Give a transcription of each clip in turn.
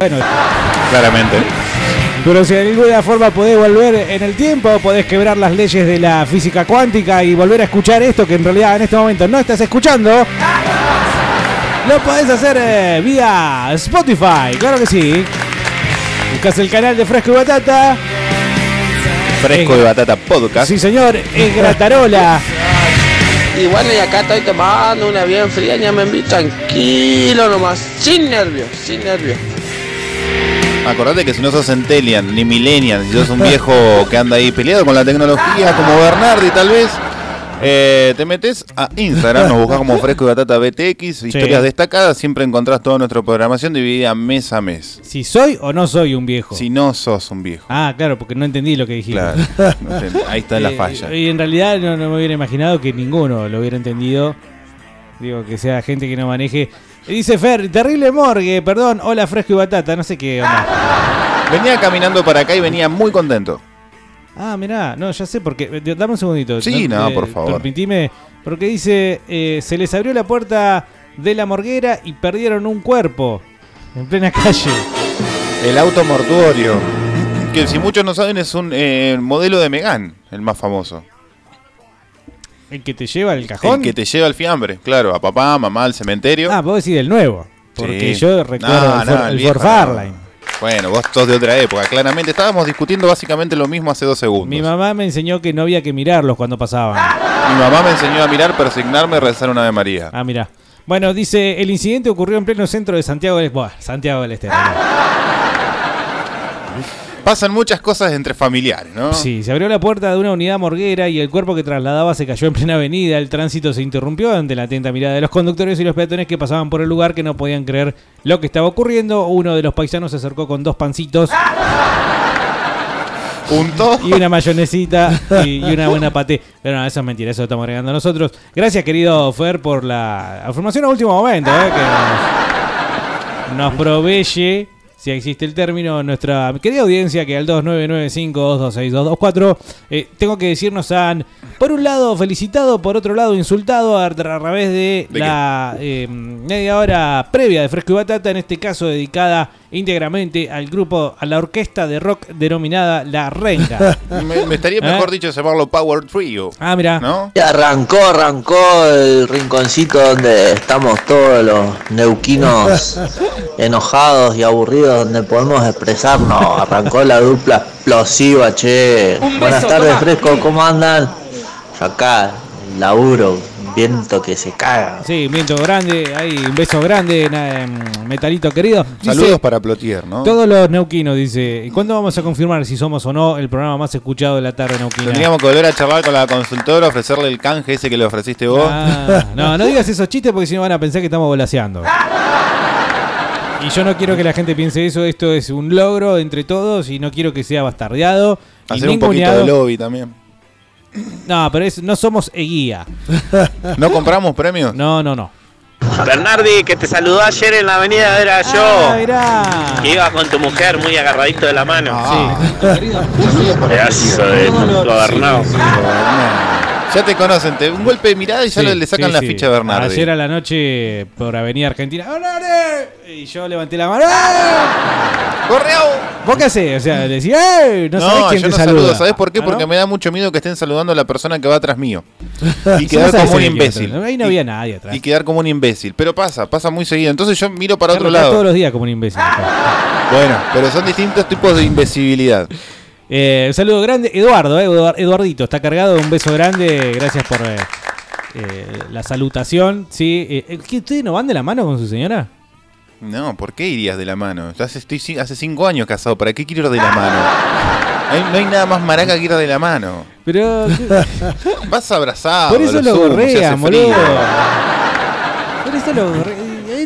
Bueno, Claramente. pero si de ninguna forma podés volver en el tiempo, podés quebrar las leyes de la física cuántica y volver a escuchar esto que en realidad en este momento no estás escuchando, lo podés hacer eh, vía Spotify, claro que sí. Buscas el canal de Fresco y Batata. Fresco Eh, de batata podcast. Sí, señor, es Gratarola. Y bueno, y acá estoy tomando una bien fría, ya me envío tranquilo nomás, sin nervios, sin nervios. Acordate que si no sos centennial ni millennial, si sos un viejo que anda ahí peleado con la tecnología, como Bernardi tal vez, eh, te metes a Instagram, nos buscas como Fresco y Batata BTX, historias destacadas, siempre encontrás toda nuestra programación dividida mes a mes. Si soy o no soy un viejo. Si no sos un viejo. Ah, claro, porque no entendí lo que dijiste. Claro, no ahí está la Eh, falla. Y en realidad no, no me hubiera imaginado que ninguno lo hubiera entendido. Digo, que sea gente que no maneje. Dice Fer, terrible morgue, perdón, hola fresco y batata, no sé qué onda. Venía caminando para acá y venía muy contento. Ah, mirá, no, ya sé porque. eh, Dame un segundito. Sí, no, por favor. Permitime, porque dice, eh, se les abrió la puerta de la morguera y perdieron un cuerpo en plena calle. El auto mortuorio, que si muchos no saben es un eh, modelo de Megan, el más famoso. El que te lleva el cajón. El que te lleva al fiambre, claro, a papá, mamá, al cementerio. Ah, puedo decir del nuevo. Porque Sí. yo recuerdo No, el, no, For- el el viejo Ford no. Fairlane. Bueno, vos sos de otra época, claramente. Estábamos discutiendo básicamente lo mismo hace dos segundos. Mi mamá me enseñó que no había que mirarlos cuando pasaban. Mi mamá me enseñó a mirar, persignarme y rezar una Ave María. Ah, mira. Bueno, dice, el incidente ocurrió en pleno centro de Santiago del Este. Buah, Santiago del Este. Pasan muchas cosas entre familiares, ¿no? Sí, se abrió la puerta de una unidad morguera y el cuerpo que trasladaba se cayó en plena avenida. El tránsito se interrumpió ante la atenta mirada de los conductores y los peatones que pasaban por el lugar que no podían creer lo que estaba ocurriendo. Uno de los paisanos se acercó con dos pancitos Junto. y una mayonesita y, y una buena paté. Pero no, eso es mentira, eso lo estamos agregando nosotros. Gracias, querido Fer, por la información a último momento, eh, que nos, nos proveye, si existe el término, nuestra querida audiencia que al 2995-226-224. Eh, tengo que decir, nos han, por un lado, felicitado, por otro lado, insultado a, a través de, ¿De la eh, media hora previa de Fresco y Batata, en este caso dedicada íntegramente al grupo, a la orquesta de rock denominada La Renga. Me, me estaría ¿Eh? mejor dicho llamarlo Power Trio. Ah, mira. ¿No? Y arrancó, arrancó el rinconcito donde estamos todos los neuquinos enojados y aburridos, donde podemos expresarnos. Arrancó la dupla explosiva, che. Buenas tardes, Fresco, ¿cómo andan? Yo acá, laburo, viento que se caga. Sí, un viento grande, ahí un beso grande, na- em, metalito querido. Dice, Saludos para Plotier, ¿no? Todos los neuquinos, dice. ¿Y cuándo vamos a confirmar si somos o no el programa más escuchado de la tarde neuquina? Tendríamos que volver a charlar con la consultora, ofrecerle el canje ese que le ofreciste vos. Ah, no, no digas esos chistes porque si no van a pensar que estamos volaseando. Y yo no quiero que la gente piense eso, esto es un logro entre todos y no quiero que sea bastardeado. y Hacer un poquito de lobby también. No, pero es- no somos guía. ¿No compramos premios? No, no, no. Bernardi, que te saludó ayer en la avenida, era yo. Ah, mirá. Que iba con tu mujer muy agarradito de la mano. Ah, Pedazo de gobernado. Ya te conocen, te, un golpe de mirada y ya Sí, le, le sacan sí, la sí. ficha a Bernardi. Ayer a la noche por Avenida Argentina. ¡Bernardi! Y yo levanté la mano. ¡Eh! ¡Correo! ¿Vos qué hacés? O sea, decía, ¡eh! No, No, sabés quién yo te no saluda. saludo. ¿Sabes por qué? Ah, Porque ¿no? me da mucho miedo que estén saludando a la persona que va atrás mío. Y ¿Cómo quedar sabés como un imbécil. Ahí no había nadie atrás. Y quedar como un imbécil. Pero pasa, pasa muy seguido. Entonces yo miro para otro lado. todos los días como un imbécil. Bueno, pero son distintos tipos de imbecilidad. Eh, un saludo grande. Eduardo, eh, Eduard- Eduardito, está cargado. Un beso grande. Gracias por eh, eh, la salutación. Sí, eh, ¿qué, ¿Ustedes no van de la mano con su señora? No, ¿por qué irías de la mano? Hace, estoy hace cinco años casado. ¿Para qué quiero ir de la mano? Hay- no hay nada más maraca que ir de la mano. Pero. Vas abrazado. por eso lo gorrean, boludo. Por eso lo gorrean.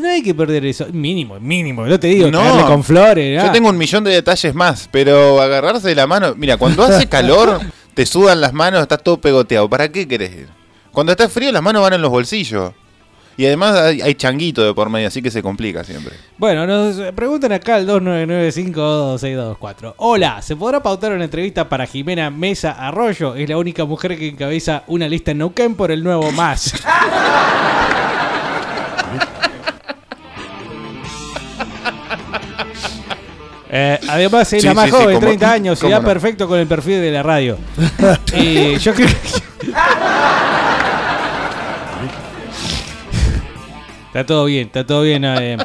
No hay que perder eso. Mínimo, mínimo. No te digo, No. con flores. Yo ah. tengo un millón de detalles más, pero agarrarse de la mano. Mira, cuando hace calor, te sudan las manos, estás todo pegoteado. ¿Para qué querés ir? Cuando está frío, las manos van en los bolsillos. Y además hay, hay changuito de por medio, así que se complica siempre. Bueno, nos preguntan acá al 2995-6224. Hola, ¿se podrá pautar una entrevista para Jimena Mesa Arroyo? Es la única mujer que encabeza una lista en Neuquén por el nuevo más. Eh, además es Sí, la más sí, sí, joven, cómo- 30 años, y da no. perfecto con el perfil de la radio. y yo creo que... Está todo bien, está todo bien. eh.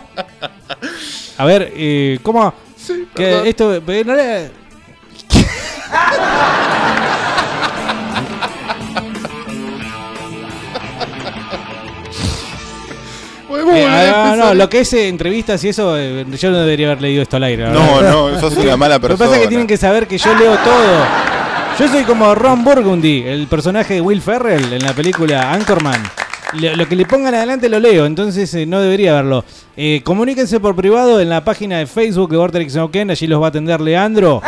A ver, eh, ¿cómo? que perdón. esto, eh, no ah, no, lo que es eh, entrevistas y eso, eh, yo no debería haber leído esto al aire. la No, verdad. no, sos una mala Lo que persona. pasa es que tienen que saber que yo leo todo. Yo soy como Ron Burgundy, el personaje de Will Ferrell en la película Anchorman. Lo que le pongan adelante lo leo, entonces eh, no debería verlo. Eh, comuníquense por privado en la página de Facebook de Vortex Neuquén, allí los va a atender Leandro.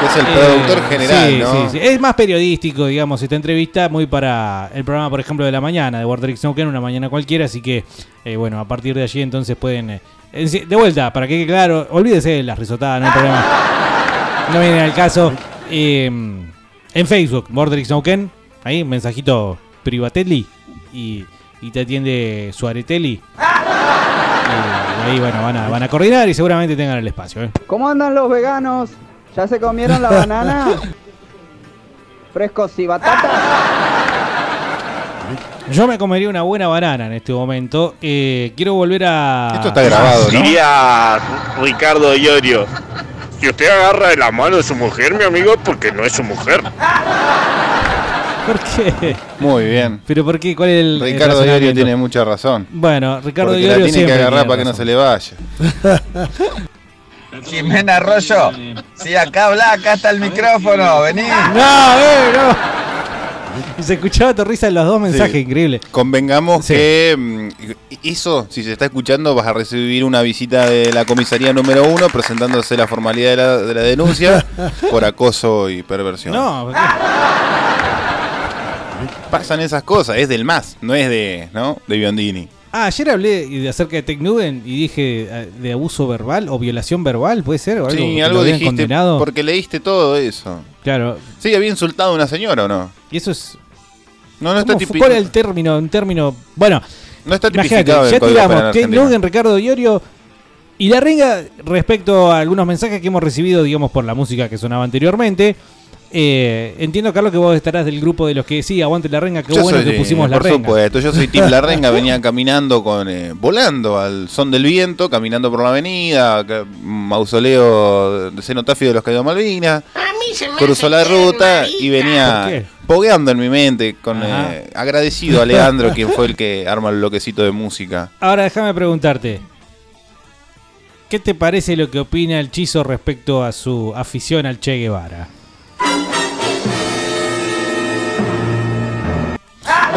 Que es el Eh, productor general, sí, ¿no? sí, sí. Es más periodístico, digamos, esta entrevista, muy para el programa, por ejemplo, de la mañana, de Vortex Neuquén, una mañana cualquiera, así que, eh, bueno, a partir de allí entonces pueden... eh, de vuelta, para que quede claro, olvídese de las risotadas, no hay problema. No viene al caso. Eh, en Facebook, Vortex Neuquén, ahí, mensajito privatelli, y, y te atiende Suaretelli. Y ahí, bueno, van a, van a coordinar y seguramente tengan el espacio, ¿eh? ¿Cómo andan los veganos? ¿Ya se comieron la banana? ¿Frescos y batatas? Yo me comería una buena banana en este momento. Eh, quiero volver a. Esto está grabado, ¿no? Diría Ricardo Iorio. Si usted agarra de la mano de su mujer, mi amigo, porque no es su mujer. ¿Por qué? Muy bien. ¿Pero por qué? ¿Cuál es el. Ricardo Iorio tiene mucha razón. Bueno, Ricardo Porque la Iorio tiene que agarrar tiene para que no se le vaya. Jimena Arroyo, si acá habla, acá está el micrófono, vení. No, eh, no. Y se escuchaba tu risa en los dos mensajes, Sí. increíble. Convengamos Sí. que mm, eso, si se está escuchando, vas a recibir una visita de la comisaría número uno presentándose la formalidad de la, de la denuncia por acoso y perversión. No. Pasan esas cosas, es del más, no es de, ¿no? de Biondini. Ah, ayer hablé de- acerca de Tecnuden y dije eh, de abuso verbal o violación verbal, ¿puede ser? ¿O algo, Sí, algo dijiste condenado. porque leíste todo eso. Claro. Sí, había insultado a una señora o no. Y eso es. No, no está ¿cómo fue- tipi- ¿Cuál es el término? Un término. Bueno, no está tipificado ya tiramos. Logan, Ricardo Iorio y la renga respecto a algunos mensajes que hemos recibido, digamos, por la música que sonaba anteriormente. Eh, entiendo, Carlos, que vos estarás del grupo de los que sí, aguante la renga, qué Yo bueno soy que de- pusimos la por renga. supuesto, yo soy Tim La Renga, venía caminando con eh, volando al son del viento, caminando por la avenida, ca- mausoleo de cenotafio de los caídos Malvinas, cruzó la ruta y ¿Por venía pogueando en mi mente, con eh, agradecido a Leandro, quien fue el que arma el bloquecito de música. Ahora déjame preguntarte. ¿Qué te parece lo que opina el Chizo respecto a su afición al Che Guevara?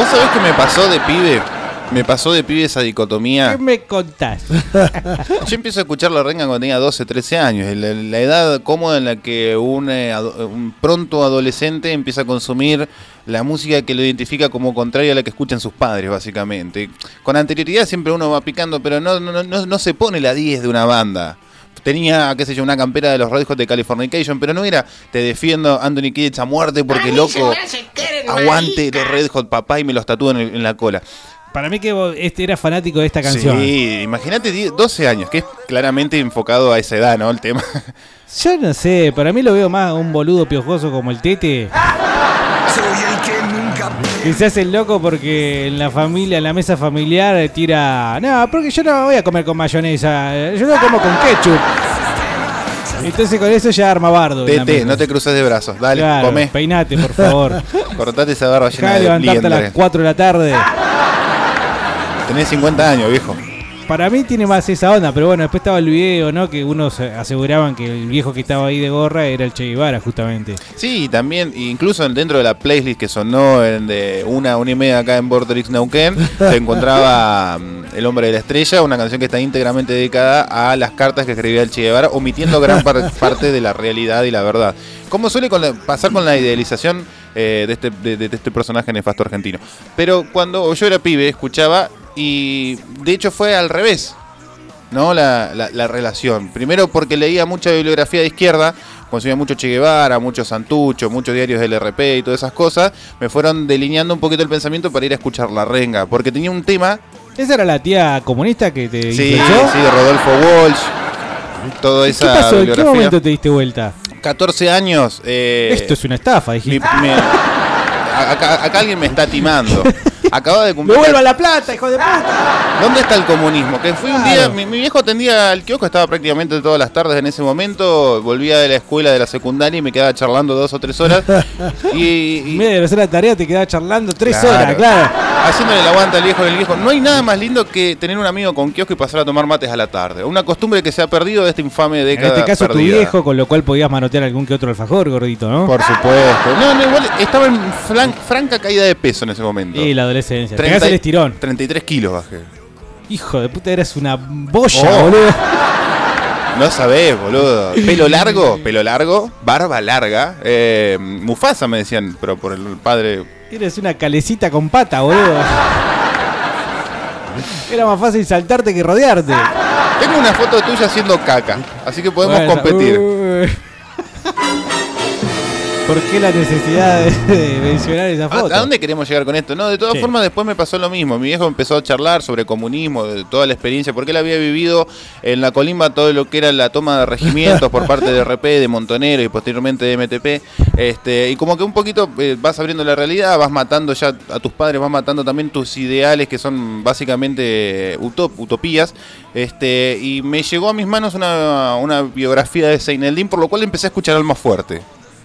¿Vos sabés qué me pasó de pibe? Me pasó de pibe esa dicotomía. ¿Qué me contás? Yo empiezo a escuchar la renga cuando tenía 12, 13 años. La, la edad cómoda en la que un, eh, ado- un pronto adolescente empieza a consumir la música que lo identifica como contraria a la que escuchan sus padres, básicamente. Con anterioridad siempre uno va picando, pero no, no, no, no se pone la 10 de una banda. Tenía, qué sé yo, una campera de los Red Hot de Californication, pero no era te defiendo Anthony Kiedis a muerte porque loco aguante los Red Hot papá y me los tatúo en, el- en la cola. Para mí que vos este era fanático de esta canción. Sí, imagínate 10 12 años, que es claramente enfocado a esa edad, ¿no? El tema. Yo no sé, para mí lo veo más un boludo piojoso como el Tete. Que se hace el loco porque en la familia, en la mesa familiar, tira. No, porque yo no voy a comer con mayonesa, eh, yo lo como con ketchup. Entonces con eso ya arma bardo. Tete, no te cruces de brazos. Dale, Claro, come. Peinate, por favor. Cortate esa barba llena de de levantarte a las liendre. 4 de la tarde. Tenés 50 años, viejo. Para mí tiene más esa onda, pero bueno, después estaba el video, ¿no? Que unos eh, aseguraban que el viejo que estaba ahí de gorra era el Che Guevara, justamente. Sí, también, incluso dentro de la playlist que sonó en de una, una y media acá en Borderix Neuquén, se encontraba mm, El Hombre de la Estrella, una canción que está íntegramente dedicada a las cartas que escribía el Che Guevara, omitiendo gran par- parte de la realidad y la verdad. Como suele con la- pasar con la idealización eh, de, este, de- de este personaje nefasto argentino. Pero cuando yo era pibe, escuchaba y de hecho fue al revés. ¿no? La, la- la relación. Primero porque leía mucha bibliografía de izquierda, consumía mucho Che Guevara, mucho Santucho, muchos diarios del RP y todas esas cosas, me fueron delineando un poquito el pensamiento para ir a escuchar la renga, porque tenía un tema, ¿Esa era la tía comunista que te sí, influenció? sí, de Rodolfo Walsh, toda ¿Qué esa pasó? ¿En qué momento te diste vuelta? 14 años. eh, Esto es una estafa, dijiste. acá alguien me está timando. Acaba de ¡Me cumplir. vuelva la plata, hijo de puta! ¿Dónde está el comunismo? Que fui un día, mi, mi viejo atendía al kiosco, estaba prácticamente todas las tardes en ese momento, volvía de la escuela de la secundaria y me quedaba charlando dos o tres horas. y, En y- medio de hacer la tarea te quedaba charlando tres Claro. horas, claro. haciéndole el aguante al viejo y el viejo. No hay nada más lindo que tener un amigo con kiosco y pasar a tomar mates a la tarde. Una costumbre que se ha perdido de esta infame En década este caso tu viejo, con lo cual podías manotear algún que otro alfajor, gordito, ¿no? Por supuesto. No, no, igual estaba en franca caída de peso en ese momento. Y la adolescencia. Te 30 pegás el estirón. 33 kilos bajé. Hijo de puta, eras una boya, Oh. boludo. No sabés, boludo. Pelo largo, pelo largo, barba larga. Eh, Mufasa me decían, pero por el padre. Eres una calecita con pata, boludo. Era más fácil saltarte que rodearte. Tengo una foto tuya haciendo caca, así que podemos Bueno, competir. ¿Por qué la necesidad de, de mencionar esa ¿A, foto? a dónde queremos llegar con esto? No, de todas Sí. formas después me pasó lo mismo. Mi viejo empezó a charlar sobre comunismo, de toda la experiencia, porque él había vivido en la colimba todo lo que era la toma de regimientos por parte de RP, de Montonero y posteriormente de MTP. Este, y como que un poquito eh, vas abriendo la realidad, vas matando ya a tus padres, vas matando también tus ideales que son básicamente utop- utopías. Este, y me llegó a mis manos una, una biografía de Seineldin, por lo cual empecé a escuchar Alma Fuerte.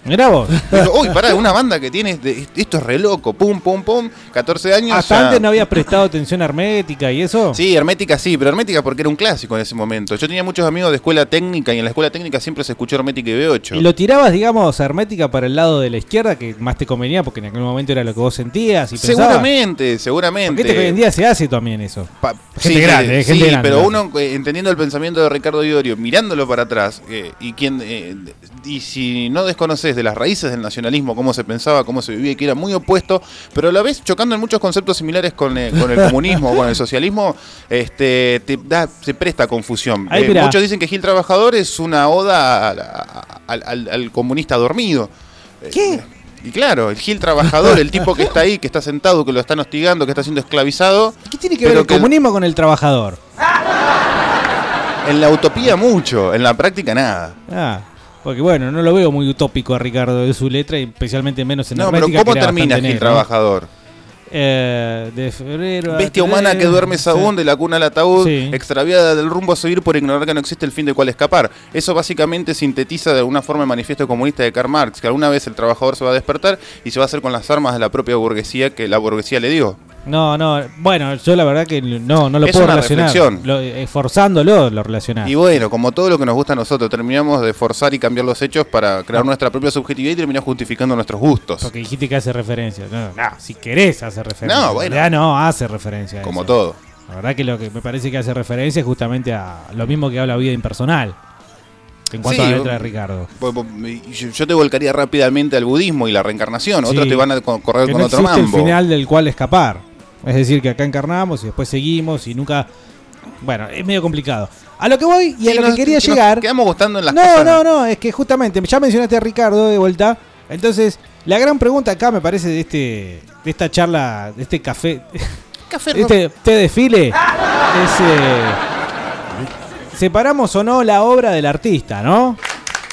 Mirá vos. Digo, Uy, pará, una banda que tiene, de- esto es re loco, pum, pum, pum, 14 años. Hasta ya- antes no habías prestado atención a hermética y eso. Sí, Hermética sí, pero Hermética porque era un clásico en ese momento. Yo tenía muchos amigos de escuela técnica y en la escuela técnica siempre se escuchó Hermética y B8. Y lo tirabas, digamos, a hermética para el lado de la izquierda, que más te convenía, porque en aquel momento era lo que vos sentías y pensabas. Seguramente, seguramente. Porque hoy en día se hace también eso. Pa- Gente grande, eh, sí, gente grande. pero uno eh, entendiendo el pensamiento de Ricardo Iorio, mirándolo para atrás, eh, y quien eh, y si no desconoces de las raíces del nacionalismo, cómo se pensaba, cómo se vivía, que era muy opuesto, pero a la vez chocando en muchos conceptos similares con, eh, con el comunismo, con el socialismo, este te da, se presta confusión. Ahí, Eh, muchos dicen que Gil Trabajador es una oda al, al- al comunista dormido. Eh, ¿Qué? Y claro, el Gil trabajador, el tipo que está ahí, que está sentado, que lo están hostigando, que está siendo esclavizado, ¿Qué tiene que ver el que- comunismo con el trabajador? En la utopía mucho, en la práctica nada. Ah, porque bueno, no lo veo muy utópico a Ricardo de su letra, y especialmente menos en No, pero. ¿cómo que termina Gil negro, ¿no? Trabajador? Eh, de febrero. a Bestia humana que duerme sí. aún de la cuna al ataúd, Sí. extraviada del rumbo a seguir por ignorar que no existe el fin del cual escapar. Eso básicamente sintetiza de alguna forma el manifiesto comunista de Karl Marx, que alguna vez el trabajador se va a despertar y se va a hacer con las armas de la propia burguesía que la burguesía le dio. No, no, bueno, yo la verdad que no, no lo Es puedo una relacionar. reflexión. Lo- eh, forzándolo lo relacionar. Y bueno, como todo lo que nos gusta a nosotros, terminamos de forzar y cambiar los hechos para crear nuestra propia subjetividad y terminar justificando nuestros gustos. Porque dijiste que hace referencia. No, no, si querés hace referencia. No, bueno. Ya no hace referencia. a Como eso. todo. La verdad que lo que me parece que hace referencia es justamente a lo mismo que habla vida impersonal. En cuanto Sí, a la letra de Ricardo. Yo te volcaría rápidamente al budismo y la reencarnación. Otros Sí. te van a co- correr Que con no otro mambo. el final del cual escapar. Es decir, que acá encarnamos y después seguimos y nunca. Bueno, es medio complicado. A lo que voy y a lo nos- que quería nos llegar. Quedamos gustando en las No, cosas. no, no, es que justamente ya mencionaste a Ricardo de vuelta. Entonces, la gran pregunta acá me parece de este de esta charla, de este café, Café de este té desfile, es eh, ¿separamos o no la obra del artista, no?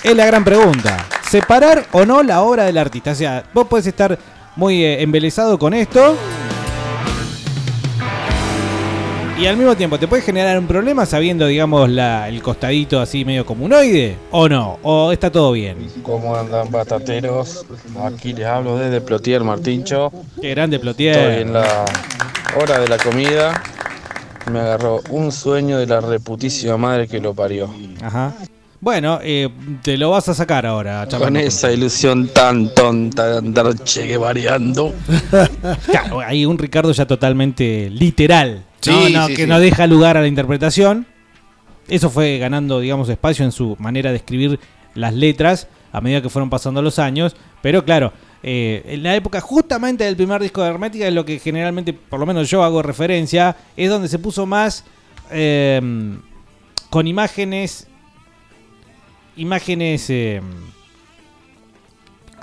Es la gran pregunta. ¿Separar o no la obra del artista? O sea, vos podés estar muy eh, embelesado con esto. Y al mismo tiempo, ¿te puede generar un problema sabiendo, digamos, la, el costadito así medio comunoide? ¿O no? ¿O está todo bien? ¿Cómo andan batateros? Aquí les hablo desde Plotier Martincho. Qué grande Estoy Plotier. en la hora de la comida. Me agarró un sueño de la reputísima madre que lo parió. Ajá. Bueno, eh, te lo vas a sacar ahora, Con Chapano. esa ilusión tan tonta de andar cheque variando. Claro, hay un Ricardo ya totalmente literal. Sí, ¿no? No, sí, que sí. no deja lugar a la interpretación. Eso fue ganando, digamos, espacio en su manera de escribir las letras a medida que fueron pasando los años. Pero claro, eh, en la época justamente del primer disco de Hermética, es lo que generalmente, por lo menos yo hago referencia, es donde se puso más eh, con imágenes, imágenes eh,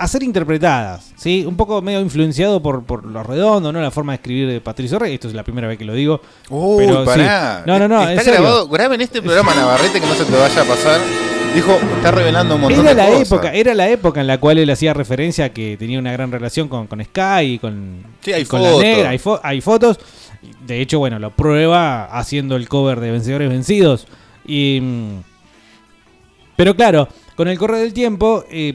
a ser interpretadas, ¿sí? Un poco medio influenciado por, por lo redondo, ¿no? La forma de escribir de Patricio Rey. Esto es la primera vez que lo digo. Uy, pero sí. pará. No, no, no. Está grabado. Graben este programa, Navarrete, que no se te vaya a pasar. Dijo, está revelando un montón Era de la cosas. época, era la época en la cual él hacía referencia a que tenía una gran relación con, con Sky y con, Sí, hay con fotos. la negra, hay, fo- hay fotos. De hecho, bueno, lo prueba haciendo el cover de Vencedores Vencidos. Y, mm, pero claro, con el correr del tiempo, eh,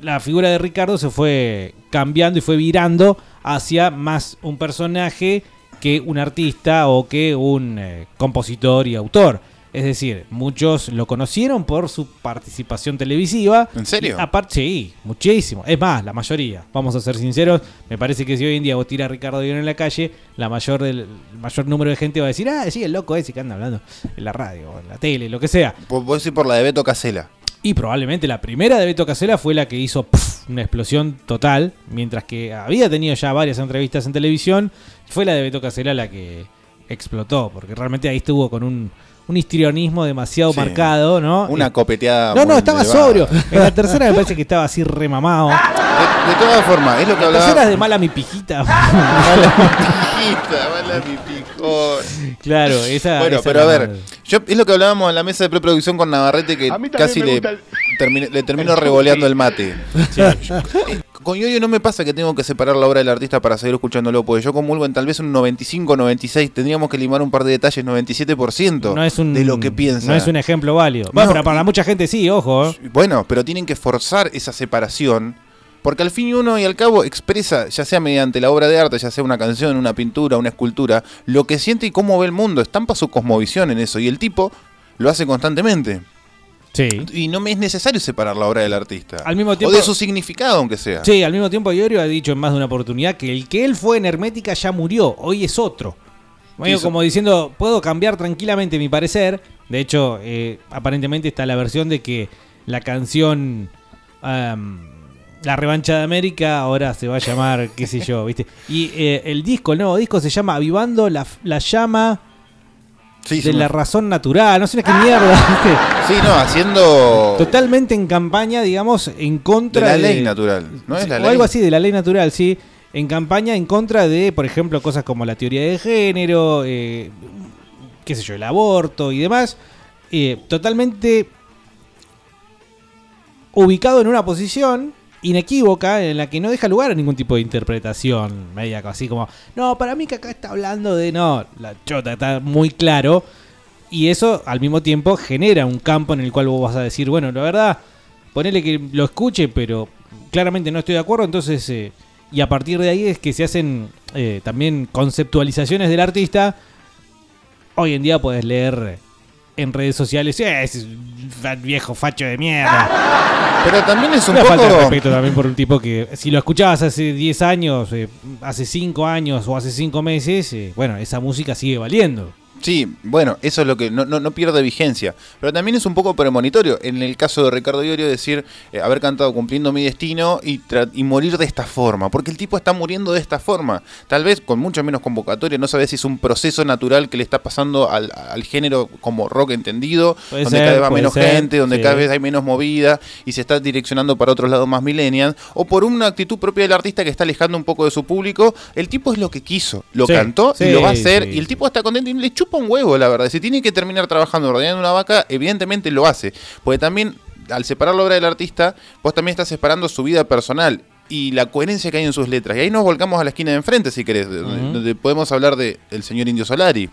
la figura de Ricardo se fue cambiando y fue virando hacia más un personaje que un artista o que un eh, compositor y autor. Es decir, muchos lo conocieron por su participación televisiva. ¿En serio? Aparte, sí, muchísimo. Es más, la mayoría. Vamos a ser sinceros. Me parece que si hoy en día vos tiras a Ricardo Guión en la calle, la mayor del el mayor número de gente va a decir, ah, sí, el loco ese que anda hablando en la radio, en la tele, lo que sea. Vos vos decís por la de Beto Casela. Y probablemente la primera de Beto Casella fue la que hizo una explosión total, mientras que había tenido ya varias entrevistas en televisión, fue la de Beto Casella la que explotó, porque realmente ahí estuvo con un, un histrionismo demasiado Sí. marcado, ¿no? Una copeteada. no, no, estaba elevada. sobrio. En la tercera me parece que estaba así remamado. De, de todas formas, es lo que La hablaba. tercera es de mala mi pijita. Pijita, mala mi pijón. claro, esa. Bueno, esa pero a ver, yo, es lo que hablábamos en la mesa de preproducción con Navarrete que casi le, el- terminé- le termino revoleando el mate. Yo- eh, con Yoyo no me pasa que tengo que separar la obra del artista para seguir escuchándolo, porque yo comulgo en tal vez un 95, 96, tendríamos que limar un par de detalles, 97% no es un, de lo que piensa. No es un ejemplo válido. Bueno, No, pero para y- mucha gente sí, ojo. ¿eh? Bueno, pero tienen que forzar esa separación. Porque al fin y uno y al cabo expresa, ya sea mediante la obra de arte, ya sea una canción, una pintura, una escultura, lo que siente y cómo ve el mundo. Estampa su cosmovisión en eso. Y el tipo lo hace constantemente. Sí. Y no me es necesario separar la obra del artista. Al mismo O tiempo- de su significado, aunque sea. Sí, al mismo tiempo Iorio ha dicho en más de una oportunidad que el que él fue en Hermética ya murió, hoy es otro. Sí, como diciendo, puedo cambiar tranquilamente mi parecer. De hecho, eh, aparentemente está la versión de que la canción La revancha de América ahora se va a llamar, qué sé yo, ¿viste? Y eh, el disco, el nuevo disco se llama Avivando la, la llama Sí, de la razón natural, no sé qué mierda, ¿viste? sí, no, haciendo Totalmente en campaña, digamos, en de contra la ley natural. ¿No es la o ley? algo así de la ley natural, sí. En campaña en contra de, por ejemplo, cosas como la teoría de género, eh, qué sé yo, el aborto y demás. Eh, totalmente ubicado en una posición inequívoca en la que no deja lugar a ningún tipo de interpretación media así como no para mí que acá está hablando de no la chota está muy claro. Y eso al mismo tiempo genera un campo en el cual vos vas a decir bueno la verdad ponele que lo escuche pero claramente no estoy de acuerdo entonces eh, y a partir de ahí es que se hacen eh, también conceptualizaciones del artista. Hoy en día puedes leer en redes sociales "Eh, ese fa- viejo facho de mierda Pero también es un una falta de poco. respeto también por un tipo que si lo escuchabas hace 10 años, eh, hace 5 años o hace 5 meses, eh, bueno, esa música sigue valiendo. Sí, bueno, eso es lo que no, no, no pierde vigencia. Pero también es un poco premonitorio. En el caso de Ricardo Iorio, decir eh, haber cantado cumpliendo mi destino y, y morir de esta forma. Porque el tipo está muriendo de esta forma. Tal vez con mucho menos convocatoria. No sabes si es un proceso natural que le está pasando al, al género como rock entendido. Puede donde ser, cada vez va menos ser, gente, donde sí. cada vez hay menos movida y se está direccionando para otros lados más millennials. O por una actitud propia del artista que está alejando un poco de su público. El tipo es lo que quiso. Lo Sí, cantó sí, y lo va a hacer. Y el tipo está contento y le chupa un huevo, la verdad. Si tiene que terminar trabajando ordenando una vaca, evidentemente lo hace. Porque también, al separar la obra del artista, vos también estás separando su vida personal y la coherencia que hay en sus letras. Y ahí nos volcamos a la esquina de enfrente, si querés, donde, podemos hablar de el señor Indio Solari.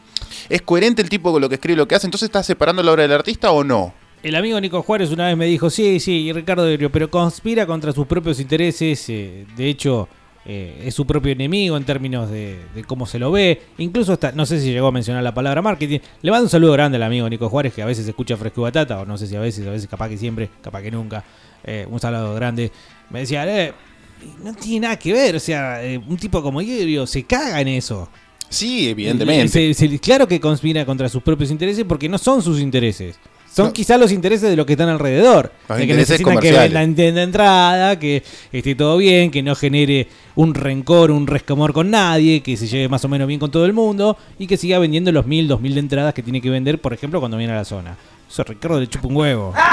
¿Es coherente el tipo con lo que escribe y lo que hace? ¿Entonces estás separando la obra del artista o no? El amigo Nico Juárez una vez me dijo, sí, sí, y Ricardo Iorio, pero conspira contra sus propios intereses, eh, de hecho eh, es su propio enemigo en términos de, de cómo se lo ve, incluso hasta, no sé si llegó a mencionar la palabra marketing, le mando un saludo grande al amigo Nico Juárez, que a veces escucha Fresco y Batata, o no sé si a veces, a veces capaz que siempre, capaz que nunca, eh, un saludo grande, me decía, eh, no tiene nada que ver, o sea, eh, un tipo como Iorio se caga en eso. Sí, evidentemente. Se- se- claro que conspira contra sus propios intereses porque no son sus intereses. Son No. quizás los intereses de los que están alrededor. Los de que necesitan que vendan de, entrada, que esté todo bien, que no genere un rencor, un rescamor con nadie, que se lleve más o menos bien con todo el mundo y que siga vendiendo los mil, dos mil de entradas que tiene que vender, por ejemplo, cuando viene a la zona. Eso Ricardo le chupa un huevo.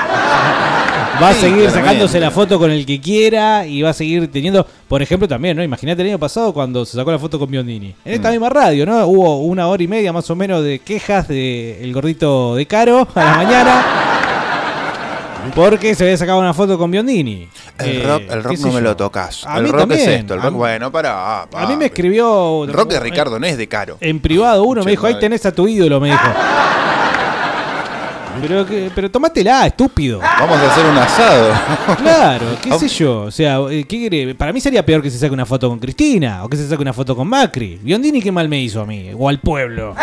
Va a Sí, seguir claramente. sacándose la foto con el que quiera y va a seguir teniendo, por ejemplo, también, ¿no? Imagínate el año pasado cuando se sacó la foto con Biondini. En esta Mm. misma radio, ¿no? Hubo una hora y media más o menos de quejas de el gordito de Caro a la mañana. Porque se había sacado una foto con Biondini. El Eh, rock, el no me lo tocas. A el mí rock también. es esto. El rock, bueno, para. A mí me escribió. El rock de Ricardo no es de caro. En privado uno me dijo, ahí madre. tenés a tu ídolo, me dijo. Pero, que- pero tomátela, estúpido. Vamos a hacer un asado. Claro, qué sé yo. O sea, eh, ¿qué? Para mí sería peor que se saque una foto con Cristina o que se saque una foto con Macri. Biondini, qué mal me hizo a mí, o al pueblo.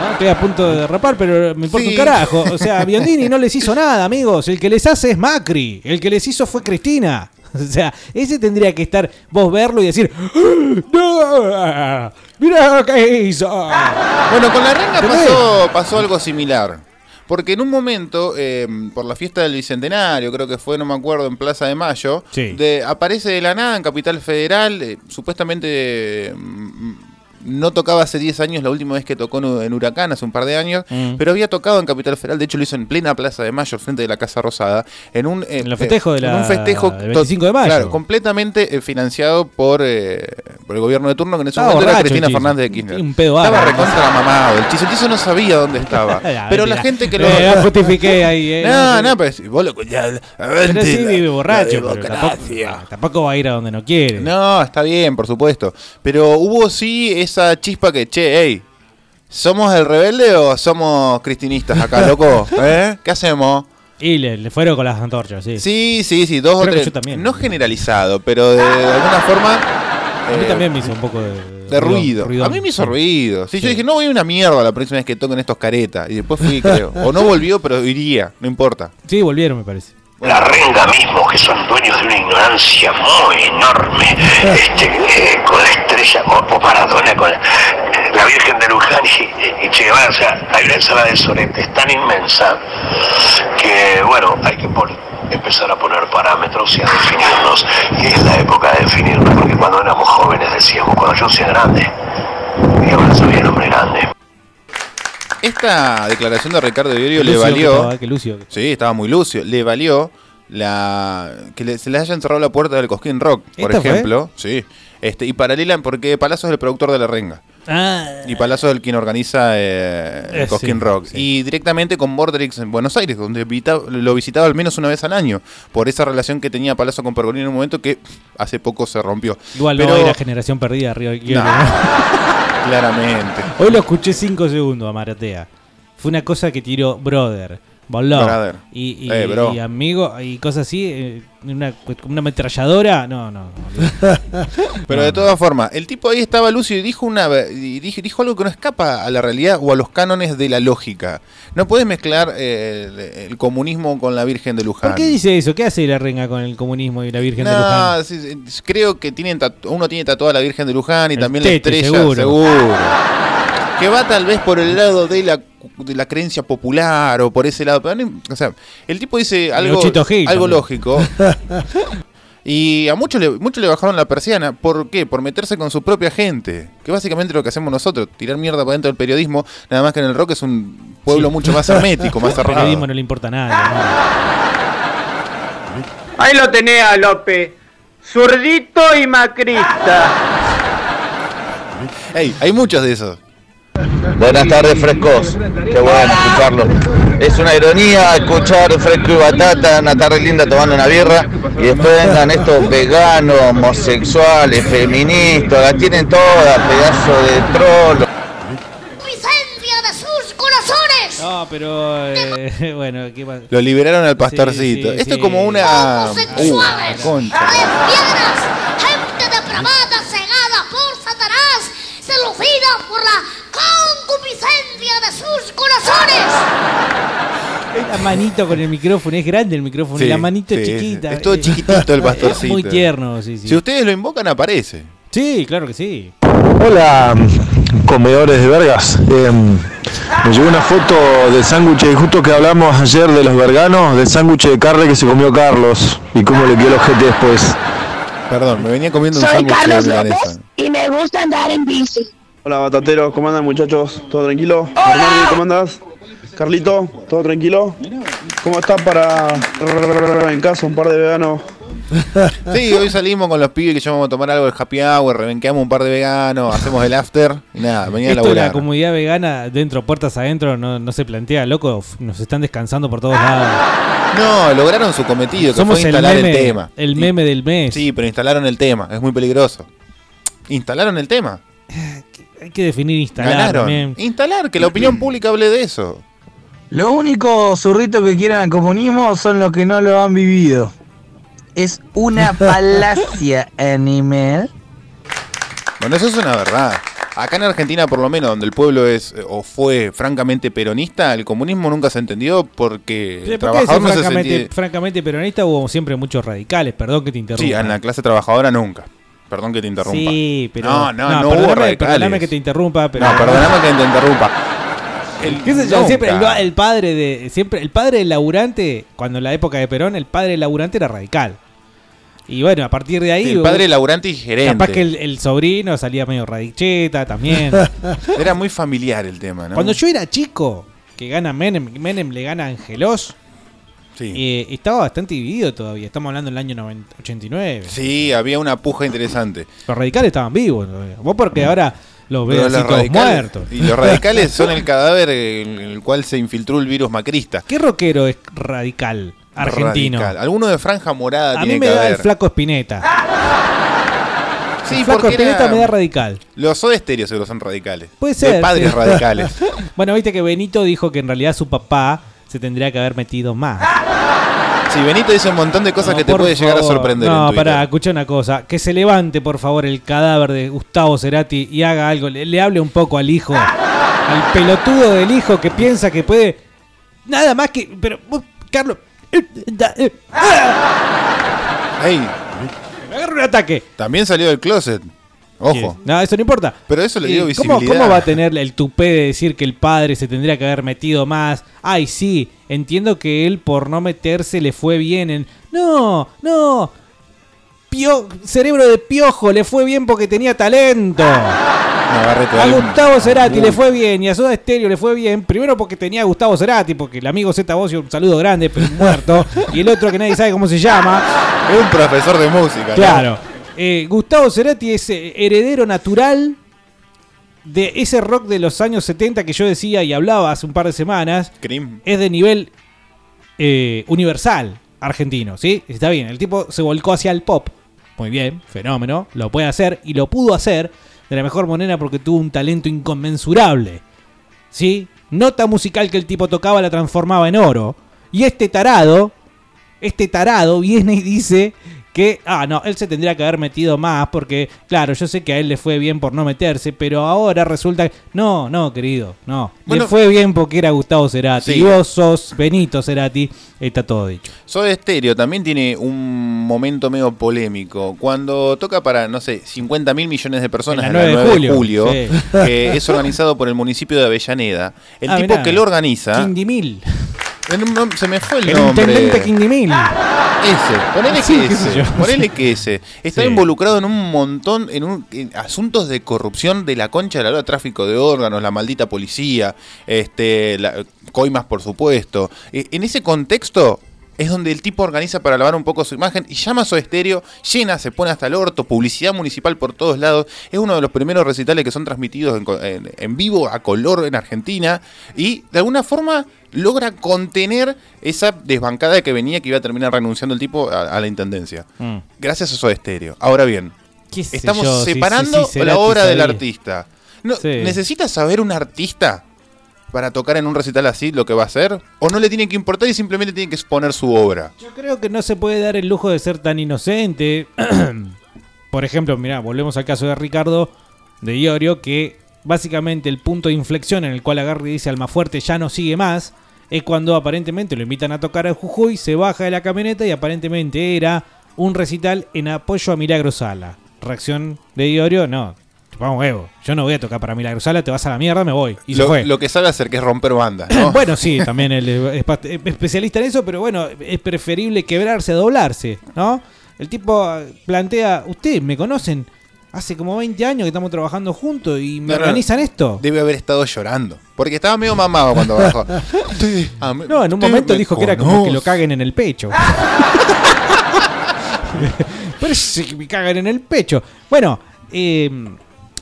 No, estoy a punto de derrapar, pero me importa Sí. un carajo. O sea, Biondini no les hizo nada, amigos. El que les hace es Macri. El que les hizo fue Cristina. O sea, ese tendría que estar vos verlo y decir, ¡No! ¡Mira lo que hizo! Bueno, con la renga pasó, pasó algo similar. Porque en un momento, eh, por la fiesta del Bicentenario, creo que fue, no me acuerdo, en Plaza de Mayo, Sí. de, aparece de la nada en Capital Federal, eh, supuestamente mm, no tocaba hace 10 años, la última vez que tocó en, Huracán, hace un par de años, Mm. pero había tocado en Capital Federal, de hecho lo hizo en plena Plaza de Mayo, frente de la Casa Rosada, en un, eh, En la- un festejo del 25 de mayo. Claro, completamente eh, financiado por, eh, por el gobierno de turno, que en ese momento era Cristina. Fernández de Kirchner. Un pedo Estaba recontra mamado. El chizo, el chizo no sabía dónde estaba. pero la gente que lo. La justifiqué ahí, eh. No, no, pero si vos lo ya, Pero sí la- vive borracho, la pero tampoco, tampoco va a ir a donde no quiere. No, está bien, por supuesto. Pero hubo sí esa chispa que, che, hey, ¿somos el rebelde o somos cristinistas acá, loco? ¿Eh? ¿Qué hacemos? Y le, le fueron con las antorchas, sí. Sí, sí, sí, dos o Creo tres. yo también. No generalizado, pero de, de alguna forma. A mí eh, también me hizo un poco de, De ruido. A mí me hizo ruido. Sí, yo dije, no voy a una mierda la próxima vez que toquen estos caretas. Y después fui, creo. O no volvió, pero iría. No importa. Sí, volvieron, me parece. La renga mismo, que son dueños de una ignorancia muy enorme, este, eh, con la estrella, o, o Maradona, con la, la Virgen de Luján y, y Che Guevara, o sea, hay una ensalada de soretes tan inmensa que, bueno, hay que pon- empezar a poner parámetros y a definirnos, y es la época de definirnos, porque cuando éramos jóvenes decíamos, cuando yo sea grande, y ahora soy el hombre grande. Esta declaración de Ricardo Diorio le lucio que valió. estaba, lucio. Sí, estaba muy lucio. Le valió la que le- se le haya cerrado la puerta del Cosquín Rock, por ejemplo. Sí. Este, y paralela, porque Palazzo es el productor de la renga. Ah, Y Palazzo es el quien organiza eh, el Eh, Cosquín sí, Rock. sí. Y directamente con Borderix en Buenos Aires, donde vita- lo visitaba al menos una vez al año. Por esa relación que tenía Palazzo con Pergolini en un momento que hace poco se rompió. igual Pero- no hay la generación perdida arriba del quiebro, No. ¿no? Claramente. Hoy lo escuché 5 segundos a Maratea. Fue una cosa que tiró Brother, Bolón. Y, y, Eh, y amigo y cosas así. eh, una, una ametralladora. No, no. Pero de todas formas, el tipo ahí estaba lucio y dijo una y dijo, dijo algo que no escapa a la realidad o a los cánones de la lógica. No puedes mezclar eh, el, el comunismo con la Virgen de Luján. ¿Por qué dice eso? ¿Qué hace la renga con el comunismo y la Virgen de Luján? Sí, creo que tienen uno tiene tatuada la Virgen de Luján y El también Tete, la estrella, seguro. seguro. Que va tal vez por el lado de la, de la creencia popular o por ese lado. Pero o sea, el tipo dice algo, Gil algo lógico. Y a muchos le, muchos le bajaron la persiana. ¿Por qué? Por meterse con su propia gente. Que básicamente es lo que hacemos nosotros. Tirar mierda para dentro del periodismo. Nada más que en el rock es un pueblo Sí. mucho más hermético, más El periodismo cerrado. no le importa a nadie. Ahí lo tenés a López. Zurdito y macrista. Ey, hay muchos de esos. Buenas tardes, frescos. Qué bueno escucharlo. Es una ironía escuchar fresco y batata, una tarde linda tomando una birra y después vengan estos veganos, homosexuales, feministas, las tienen todas, pedazo de trolo. Vicentria de sus corazones. No, pero eh, bueno, ¿qué más? Lo liberaron al pastorcito. Sí, sí, Esto sí. es como una. Uh, Homosexuales. concha. lesbianas, corazones. La manito con el micrófono, es grande el micrófono, y la manito sí, es chiquita. Es todo Eh, chiquitito el es pastorcito. muy tierno, sí, sí. Si ustedes lo invocan, aparece. Sí, claro que sí. Hola, comedores de vergas. Eh, me llegó una foto del sándwich, justo que hablamos ayer de los verganos, del sándwich de carne que se comió Carlos y cómo le quedó el ojete después. Perdón, me venía comiendo un Soy sándwich de Carlos milanesa. López y me gusta andar en bici. Hola batateros, ¿cómo andan muchachos? ¿Todo tranquilo? Bernardi, ¿cómo andás? Carlito, ¿todo tranquilo? ¿Cómo están para en casa un par de veganos? Sí, hoy salimos con los pibes que llevamos a tomar algo de happy hour, revenqueamos un par de veganos, hacemos el after y nada, venía a de la laburar. comunidad vegana dentro, puertas adentro, no, no se plantea, loco, nos están descansando por todos lados. No, lograron su cometido, que Somos fue el instalar el, meme, tema. el meme del mes. Sí, pero instalaron el tema, es muy peligroso. Instalaron el tema. Hay que definir instalar Ganaron. también. Instalar, que la opinión pública hable de eso. Los únicos zurritos que quieran al comunismo son los que no lo han vivido. Es una falacia animal. Bueno, eso es una verdad. Acá en Argentina, por lo menos, donde el pueblo es o fue francamente peronista, el comunismo nunca se entendió porque el ¿Por qué decir trabajador no se francamente, sentía... francamente peronista hubo siempre muchos radicales? Perdón que te interrumpa. Sí, en la clase trabajadora nunca. Perdón que te interrumpa. Sí, pero. No, no, no, hubo perdóname, radicales. perdóname que te interrumpa, pero. No, perdóname que te interrumpa. El- ¿Qué sé yo? nunca. Siempre el, el padre de. Siempre, el padre del laburante, cuando en la época de Perón, el padre del laburante era radical. Y bueno, a partir de ahí. Sí, el padre laburante y gerente. Capaz que el, el sobrino salía medio radicheta también. Era muy familiar el tema, ¿no? Cuando yo era chico, que gana Menem, Menem le gana a Angelos, eh, estaba bastante dividido todavía. Estamos hablando del año 90 89. Sí, había una puja interesante. Los radicales estaban vivos. todavía. Vos porque ahora los Pero así los todos muertos. Y los radicales son el cadáver en el cual se infiltró el virus macrista. ¿Qué rockero es radical argentino? Radical. Alguno de franja morada A tiene mí me que da haber. el flaco Espineta. Sí, el flaco era- Espineta me da radical. Los Soda Stereo seguro son radicales. Puede De ser. padres sí. radicales. bueno, viste que Benito dijo que en realidad su papá se tendría que haber metido más. Sí, Benito dice un montón de cosas No, que te puede llegar a sorprender. No, en pará, escucha una cosa. Que se levante, por favor, el cadáver de Gustavo Cerati y haga algo. Le, le hable un poco al hijo. Al pelotudo del hijo que piensa que puede. Nada más que. Pero, vos, Carlos. eh, eh, ¡ah! Ey, Me agarra un ataque. también salió del closet. Ojo. No, eso no importa. Pero eso le ¿Y dio ¿Cómo, visibilidad. ¿Cómo va a tener el tupé de decir que el padre se tendría que haber metido más? Ay, sí, entiendo que él por no meterse le fue bien en... No, no. Pio- cerebro de piojo le fue bien porque tenía talento. A Gustavo Cerati Uy. le fue bien y a Soda Stereo le fue bien. Primero porque tenía a Gustavo Cerati, porque el amigo Z Bocio, un saludo grande, pero muerto. y el otro que nadie sabe cómo se llama. Es un profesor de música. ¿no? Eh, Gustavo Cerati es eh, heredero natural de ese rock de los años 70 que yo decía y hablaba hace un par de semanas. Cream. Es de nivel eh, universal argentino, ¿sí? Está bien, el tipo se volcó hacia el pop. Muy bien, fenómeno. Lo puede hacer y lo pudo hacer de la mejor manera porque tuvo un talento inconmensurable. ¿Sí? Nota musical que el tipo tocaba la transformaba en oro. Y este tarado, este tarado viene y dice que, ah, no, él se tendría que haber metido más porque, claro, yo sé que a él le fue bien por no meterse, pero ahora resulta, no, no, querido, no, le fue bien porque era Gustavo Cerati, sí. y vos sos Benito Cerati, está todo dicho. Soy Estéreo también tiene un momento medio polémico, cuando toca para, no sé, 50 mil millones de personas en la 9, de julio, que eh, es organizado por el municipio de Avellaneda, el ah, tipo que lo organiza... 15.000 se me fue el, nombre. intendente King Mil. Ese, ponele que ese, ponele que ese. Está involucrado en un montón, en, asuntos de corrupción de la concha de la lora, tráfico de órganos, la maldita policía, este, coimas por supuesto. E, en ese contexto, es donde el tipo organiza para lavar un poco su imagen y llama a su estéreo, llena, se pone hasta el orto, publicidad municipal por todos lados. Es uno de los primeros recitales que son transmitidos en vivo, a color en Argentina. Y de alguna forma logra contener esa desbancada que venía que iba a terminar renunciando el tipo a, a la intendencia. Mm. Gracias a su estéreo. Ahora bien, ¿Qué sé estamos yo? Separando sí, sí, la obra del artista. No, Sí. ¿Necesita saber un artista para tocar en un recital así lo que va a hacer? ¿O no le tiene que importar y simplemente tiene que exponer su obra? Yo creo que no se puede dar el lujo de ser tan inocente. Por ejemplo, mirá, volvemos al caso de Ricardo de Iorio, que básicamente el punto de inflexión en el cual agarra y dice Almafuerte ya no sigue más, es cuando aparentemente lo invitan a tocar a Jujuy, se baja de la camioneta y aparentemente era un recital en apoyo a Milagro Sala. Reacción de Iorio, no. Vamos, Evo, yo no voy a tocar para Milagro Sala, te vas a la mierda, me voy. Y se Lo, fue. lo que sabe hacer que es romper bandas, ¿no? Bueno, sí, también él es especialista en eso, pero bueno, es preferible quebrarse a doblarse, ¿no? El tipo eh, plantea, ustedes me conocen, hace como 20 años que estamos trabajando juntos y me No, no, organizan esto. Debe haber estado llorando. Porque estaba medio mamado cuando bajó. Ah, me- No, en un momento me dijo que era como que lo caguen en el pecho. Parece que me cagan en el pecho. Bueno, eh,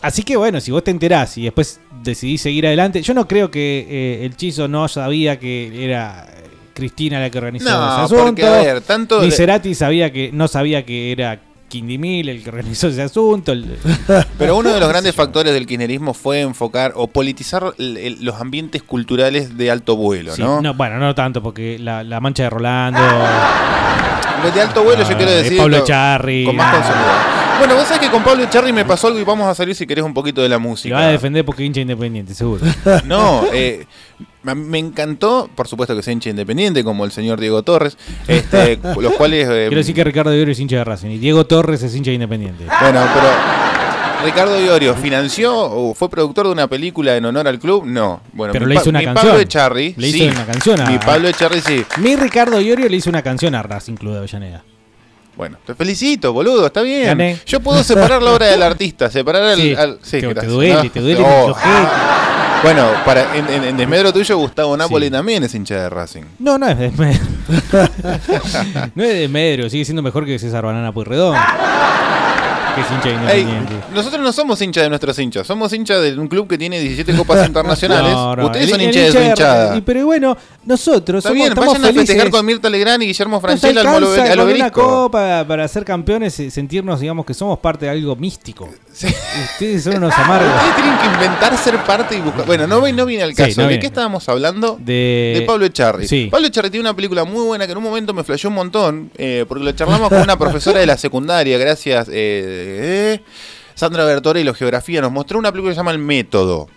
así que bueno, si vos te enterás y después decidís seguir adelante, yo no creo que eh, el Chizo no sabía que era Cristina la que organizó No, ese asunto. porque, a ver, tanto Ni Cerati sabía que, no sabía que era Quindimil el que organizó ese asunto. el- Pero uno de los grandes factores del kirchnerismo fue enfocar o politizar el- el- los ambientes culturales de alto vuelo, Sí, ¿no? no, bueno, no tanto, porque la, la mancha de Rolando. Los de alto vuelo, yo Ah, quiero de decir. Pablo lo- Echarri. Con más consolidado. Bueno, vos sabés que con Pablo Echarri me pasó algo y vamos a salir si querés un poquito de la Lo música. va a defender porque hincha independiente, seguro. No, eh, me- encantó, por supuesto que sea hincha independiente, como el señor Diego Torres, este, los cuales... eh, Quiero decir que Ricardo Iorio es hincha de Racing y Diego Torres es hincha de independiente. Bueno, pero Ricardo Iorio financió o fue productor de una película en honor al club, no. Bueno, Pero mi le hizo una mi canción. Pablo Echarri, Le hizo sí. una canción a- Mi Pablo Echarri sí. Mi Ricardo Iorio le hizo una canción a Racing Club de Avellaneda. Bueno, te felicito, boludo, está bien. Gané. Yo puedo separar la obra del artista, separar al. Sí, al- sí, te- te duele, No, te duele oh. Bueno, para, en, en- en desmedro tuyo, Gustavo Napoli también es hincha de Racing. No, no es de Medro. no es de Medro, sigue siendo mejor que César Banana Pueyrredón. Que es hincha de Ey, independiente. nosotros no somos hinchas de nuestros hinchas, somos hinchas de un club que tiene 17 copas internacionales. No, no, Ustedes el- son hinchas de su hincha hinchada. y- Pero bueno, nosotros Está somos, bien, estamos vayan a festejar con Mirta Legrand y Guillermo Nos Francella al, al con una copa para ser campeones, eh, sentirnos, digamos, que somos parte de algo místico. Ustedes son unos amargos. Ustedes tienen que inventar ser parte y buscar. Bueno, no, no viene al Sí, caso. no ¿De viene. qué estábamos hablando? De, De Pablo Echarri. Sí. Pablo Echarri tiene una película muy buena que en un momento me flasheó un montón, eh, porque lo charlamos con una profesora de la secundaria, gracias, eh, eh, Sandra Bertorello, Geografía, nos mostró una película que se llama El Método.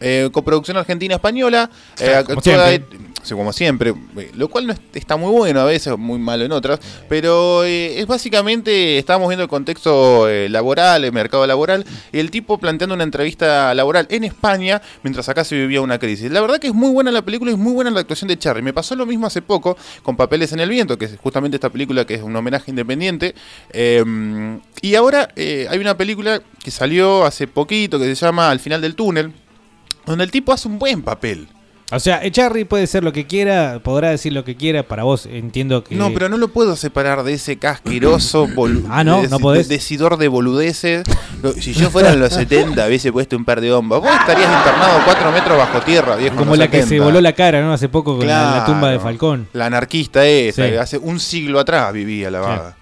Eh, coproducción argentina-española, eh, como siempre. sí, como siempre, eh, lo cual no es- está muy bueno a veces, muy malo en otras, pero eh, es básicamente, estábamos viendo el contexto eh, laboral, el mercado laboral, y el tipo planteando una entrevista laboral en España, mientras acá se vivía una crisis. La verdad que es muy buena la película y es muy buena la actuación de Charlie. Me pasó lo mismo hace poco con Papeles en el Viento, que es justamente esta película que es un homenaje independiente. eh, y ahora hay una película que salió hace poquito que se llama Al final del túnel, donde el tipo hace un buen papel. O sea, Echarri puede ser lo que quiera, podrá decir lo que quiera. Para vos entiendo que. No, pero no lo puedo separar de ese casqueroso Ah, ¿no? ¿No podés? decidor de boludeces. Si yo fuera en los 70 hubiese puesto un par de bombas. Vos estarías internado 4 metros bajo tierra, viejo. Como la que se 70. voló la cara, ¿no? Hace poco con la- la, Claro. tumba de Falcón. La anarquista esa, Sí. que hace un siglo atrás vivía la vaga.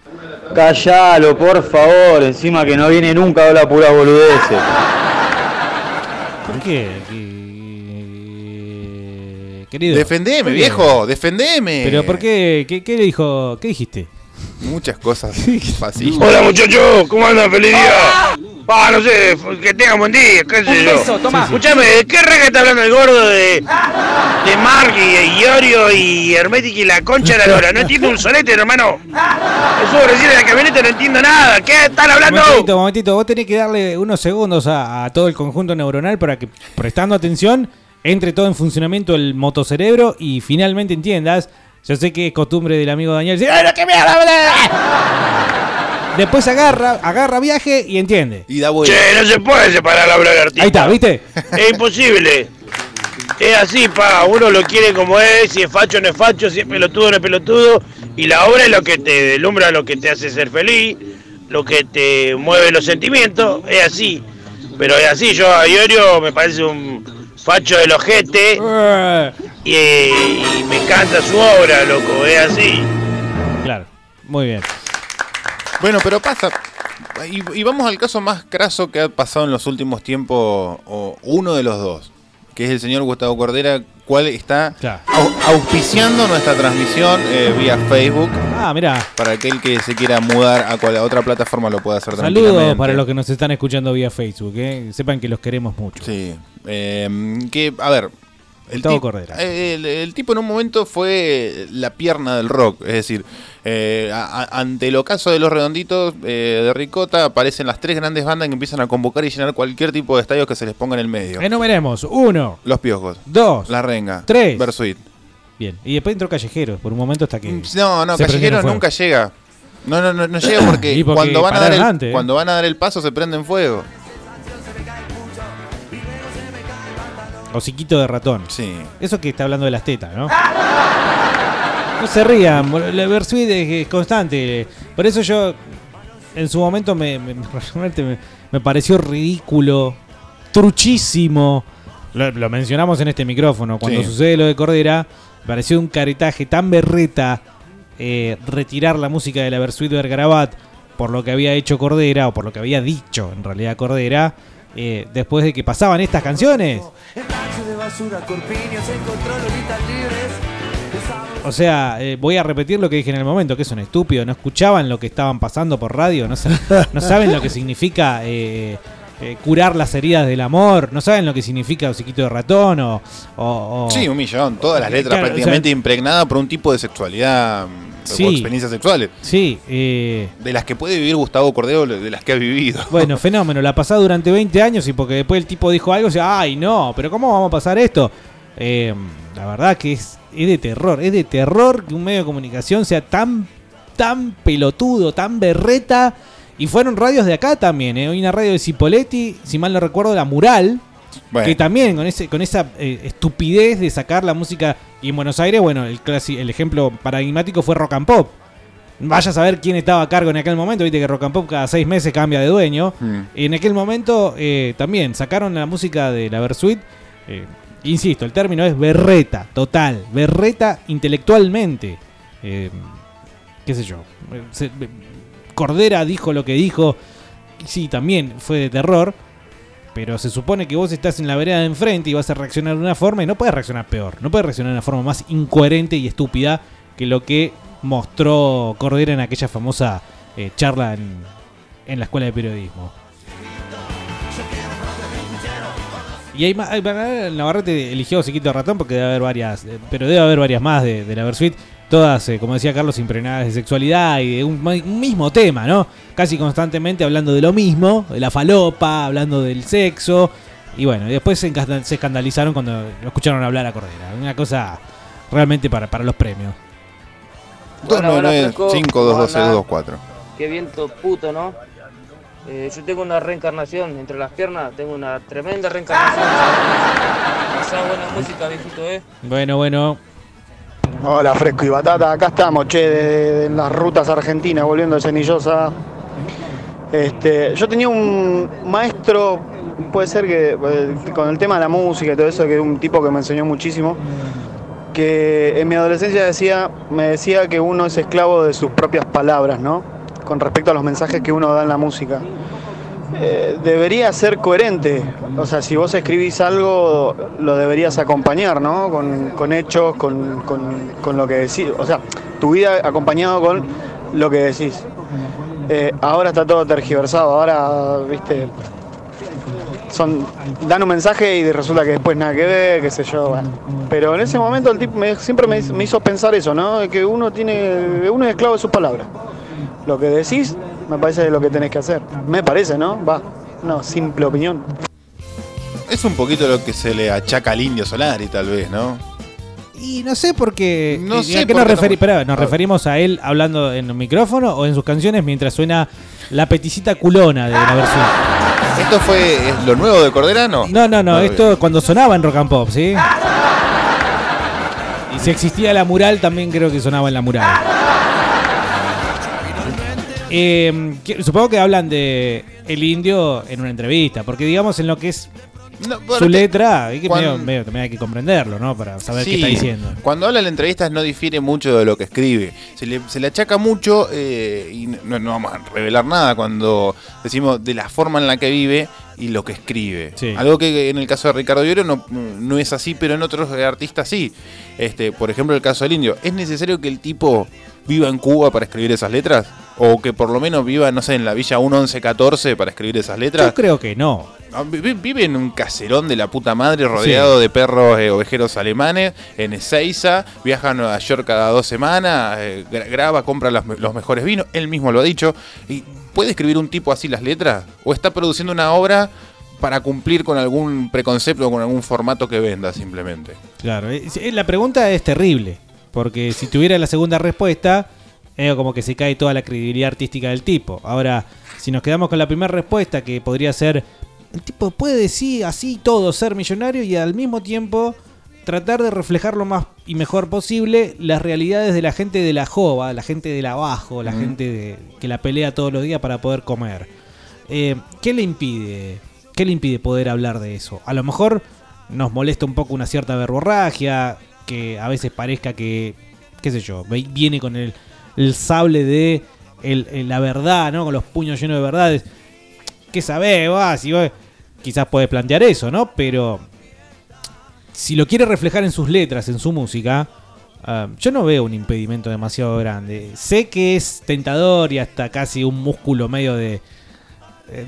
Callalo, por favor, encima que no viene nunca habla pura boludeces. ¿Por qué? Que- Querido. Defendeme, viejo, defendeme. Pero ¿por qué? ¿Qué, qué le dijo? ¿Qué dijiste? Muchas cosas fáciles. Hola muchachos, ¿cómo andan? ¡Feliz día! Ah, no sé, que tengan buen día, qué sé Un yo. Escuchame, ¿de qué reggae está hablando el gordo de, de Mark y Iorio y Hermetic y la concha de la lora? No entiendo un solete, hermano. Eso recién de la camioneta no entiendo nada. ¿Qué están hablando? Momentito, momentito. Vos tenés que darle unos segundos a, a todo el conjunto neuronal para que, prestando atención, entre todo en funcionamiento el motocerebro y finalmente entiendas. Yo sé que es costumbre del amigo Daniel decir, ¡Ay, no, qué mierda, boludo!". Después agarra, agarra viaje y entiende. Y da Che, no se puede separar la obra del artista. Ahí está, ¿viste? Es imposible. Es así, pa. Uno lo quiere como es, si es facho no es facho, si es pelotudo no es pelotudo. Y la obra es lo que te deslumbra, lo que te hace ser feliz, lo que te mueve los sentimientos. Es así. Pero es así, yo a Iorio me parece un facho del ojete. Y, y me encanta su obra, loco. Es así. Claro, muy bien. Bueno, pero pasa. Y, y vamos al caso más craso que ha pasado en los últimos tiempos, o uno de los dos, que es el señor Gustavo Cordera, cual está au- auspiciando nuestra transmisión eh, vía Facebook. Ah, mira. Para aquel que se quiera mudar a, cual- a otra plataforma lo pueda hacer Saludos tranquilamente. para los que nos están escuchando vía Facebook. ¿eh? Sepan que los queremos mucho. Sí. Eh, que, a ver. El, Gustavo Cordera. el- el tipo en un momento fue la pierna del rock, es decir, eh, a- a- ante el ocaso de los redonditos eh, de Ricota aparecen las tres grandes bandas que empiezan a convocar y llenar cualquier tipo de estadios que se les ponga en el medio. Enumeremos. Uno, Los Piojos, dos, La Renga, tres. Versuit. Bien. Y después entró Callejeros. Por un momento hasta que. Mm, No, no, se prendió Callejero fuego. nunca llega. No, no, no, no llega porque, cuando, van a dar el, ¿eh? cuando van a dar el paso se prenden fuego. Hociquito de ratón. Sí. Eso que está hablando de las tetas, ¿no? No se rían, la Versuit es, constante. Por eso yo, en su momento, me, me- realmente me, me pareció ridículo, truchísimo. Lo, lo mencionamos en este micrófono. Cuando Sí. sucede lo de Cordera, me pareció un caretaje tan berreta eh, retirar la música de la Versuit de Vergarabat por lo que había hecho Cordera, o por lo que había dicho en realidad Cordera, eh, después de que pasaban estas canciones. O sea, eh, voy a repetir lo que dije en el momento, que son estúpidos, no escuchaban lo que estaban pasando por radio, no, sa- no saben lo que significa eh, eh, curar las heridas del amor, no saben lo que significa hociquito de ratón o... o- o- Sí, un millón. Todas las letras Claro, o prácticamente sea- impregnadas por un tipo de sexualidad mm, Sí. o experiencias sexuales. Sí, eh, De las que puede vivir Gustavo Cordero, de las que ha vivido. Bueno, fenómeno, la pasó durante 20 años y porque después el tipo dijo algo, o sea, ay no, pero ¿cómo vamos a pasar esto? Eh, la verdad que es, es de terror, es de terror que un medio de comunicación sea tan, tan pelotudo, tan berreta. Y fueron radios de acá también, ¿eh? Hay una radio de Cipoletti, si mal no recuerdo, La Mural, Bueno. que también con, ese, con esa eh, estupidez de sacar la música. Y en Buenos Aires, bueno, el, clasi- el ejemplo paradigmático fue Rock and Pop. Vaya a saber quién estaba a cargo en aquel momento. Viste que Rock and Pop cada seis meses cambia de dueño. Mm. En aquel momento eh, también sacaron la música de la Versuit. eh, insisto, el término es berreta, total. Berreta intelectualmente. Eh, ¿Qué sé yo? se- Cordera dijo lo que dijo. Sí, también fue de terror. Pero se supone que vos estás en la vereda de enfrente y vas a reaccionar de una forma y no puedes reaccionar peor. No puedes reaccionar de una forma más incoherente y estúpida que lo que mostró Cordera en aquella famosa eh, charla en, la escuela de periodismo. Y hay más. Navarrete eligió Chiquito Ratón porque debe haber varias. eh, Pero debe haber varias más de, de la Versuit. Todas, eh, como decía Carlos, impregnadas de sexualidad y de un, mismo tema, ¿no? Casi constantemente hablando de lo mismo, de la falopa, hablando del sexo. Y bueno, y después se escandalizaron cuando lo escucharon hablar a Cordera. Una cosa realmente para, para los premios. 299-522-224. Qué viento puto, ¿no? Eh, yo tengo una reencarnación entre las piernas, tengo una tremenda reencarnación. Pasá buena música, viejito, ¿eh? Bueno, bueno. Hola, Fresco y Batata. Acá estamos, che, de, las rutas argentinas, volviendo de Cenillosa. Este, yo tenía un maestro, puede ser que eh, con el tema de la música y todo eso, que es un tipo que me enseñó muchísimo, que en mi adolescencia decía, me decía que uno es esclavo de sus propias palabras, ¿no? Con respecto a los mensajes que uno da en la música. Eh, debería ser coherente. O sea, si vos escribís algo, lo deberías acompañar, ¿no? Con, con hechos, con, con- con lo que decís. O sea, tu vida acompañado con lo que decís. Eh, ahora está todo tergiversado. Ahora, viste, son dan un mensaje y resulta que después nada que ver, qué sé yo. Pero en ese momento el tipo siempre me, me hizo pensar eso, ¿no? Que uno tiene, uno es esclavo de sus palabras. Lo que decís, me parece lo que tenés que hacer. Me parece, ¿no? Va, no, simple opinión. Es un poquito lo que se le achaca al indio Solari, tal vez, ¿no? Y no sé por qué. No eh, sé ¿A qué por nos, qué referi- no- ¿nos A referimos a él hablando en un micrófono o en sus canciones mientras suena la peticita culona de la versión? ¿Esto fue es lo nuevo de Corderano? No, no, no, bien. esto cuando sonaba en Rock and Pop, ¿sí? Y si existía la mural, también creo que sonaba en la mural. Eh, supongo que hablan de el indio en una entrevista, porque digamos en lo que es No, su letra, hay que cuando- medio- medio- también hay que comprenderlo, ¿no? Para saber qué está diciendo. Cuando habla en entrevistas no difiere mucho de lo que escribe. Se le, se le achaca mucho eh, y no, no vamos a revelar nada cuando decimos de la forma en la que vive y lo que escribe. Sí. Algo que en el caso de Ricardo Llorio no, no es así, pero en otros artistas sí. Este, por ejemplo, el caso del indio. ¿Es necesario que el tipo viva en Cuba para escribir esas letras? ¿O que por lo menos viva, no sé, en la villa 1114 para escribir esas letras? Yo creo que no. Ah, vi- vi- Vive en un caserón de la puta madre rodeado de perros eh, ovejeros alemanes en Ezeiza, viaja a Nueva York cada dos semanas, eh, gra- graba, compra me- los mejores vinos, él mismo lo ha dicho. ¿Y ¿Puede escribir un tipo así las letras? ¿O está produciendo una obra para cumplir con algún preconcepto o con algún formato que venda simplemente? Claro, la pregunta es terrible, porque si tuviera la segunda respuesta, es como que se cae toda la credibilidad artística del tipo. Ahora, si nos quedamos con la primera respuesta, que podría ser, el tipo puede decir así todo, ser millonario y al mismo tiempo tratar de reflejar lo más y mejor posible las realidades de la gente de la jova, la gente del abajo, la gente de- que la pelea todos los días para poder comer. Eh, ¿Qué le impide? ¿Qué le impide poder hablar de eso? A lo mejor nos molesta un poco una cierta verborragia, que a veces parezca que, qué sé yo, viene con el, el sable de el- el- la verdad, ¿no? Con los puños llenos de verdades. ¿Qué sabés, vos? Si vos- Quizás puede plantear eso, ¿no? Pero si lo quiere reflejar en sus letras, en su música, ah, yo no veo un impedimento demasiado grande. Sé que es tentador y hasta casi un músculo medio de,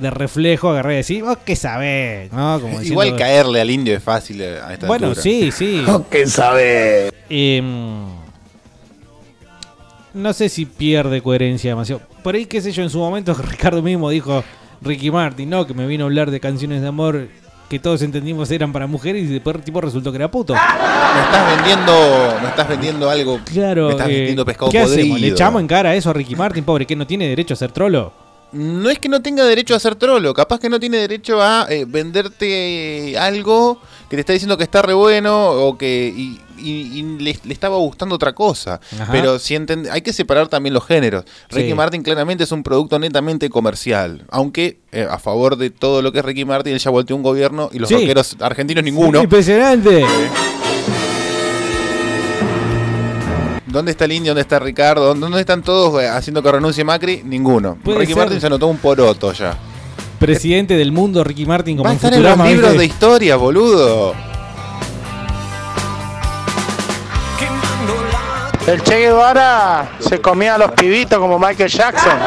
de reflejo agarrar y decir, vos qué sabés, ¿no? Como diciendo- Igual caerle al indio es fácil eh, a esta Bueno, altura. sí, sí. ¿Qué sabe? Em, no sé si pierde coherencia demasiado. Por ahí, qué sé yo, en su momento Ricardo mismo dijo, Ricky Martin, no, que me vino a hablar de canciones de amor que todos entendimos eran para mujeres y después el tipo resultó que era puto. Me estás vendiendo, me estás vendiendo algo. Claro, me estás eh, vendiendo pescado ¿qué podrido. hacemos? ¿Le echamos en cara eso a Ricky Martin, pobre, que no tiene derecho a ser trolo? No es que no tenga derecho a ser trolo, capaz que no tiene derecho a eh, venderte algo que te está diciendo que está re bueno o que y, y- y le, le estaba gustando otra cosa. Ajá. Pero si enten- hay que separar también los géneros. Ricky. Martin claramente es un producto netamente comercial, aunque eh, a favor de todo lo que es Ricky Martin él ya volteó un gobierno y los Sí. rockeros argentinos ninguno. Impresionante. ¿Dónde está el indio? ¿Dónde está Ricardo? ¿Dónde, están todos eh, haciendo que renuncie Macri? Ninguno. Ricky ser. Martin se anotó un poroto ya. Presidente del mundo, Ricky Martin, como Va a estar en los libros de historia, boludo. El Che Guevara se comía a los pibitos como Michael Jackson.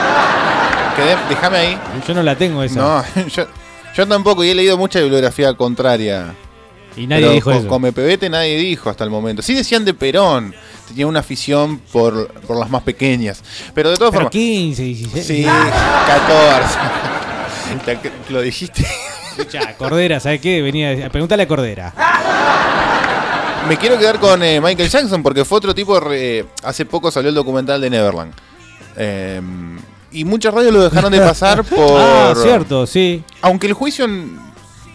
Déjame ahí. Yo no la tengo esa. No, yo, yo tampoco, y he leído mucha bibliografía contraria. Y nadie Pero dijo con- eso. Come pebete nadie dijo hasta el momento. Sí decían de Perón. Tenía una afición por, por las más pequeñas. Pero de todas Pero formas. 15, 16. Sí, 14. Ya que Lo dijiste. Ya, Cordera, ¿sabes qué? Venía a preguntarle a Cordera. Me quiero quedar con eh, Michael Jackson porque fue otro tipo. re- hace poco salió el documental de Neverland. Eh, y muchas radios lo dejaron de pasar por. Ah, cierto, sí. Aunque el juicio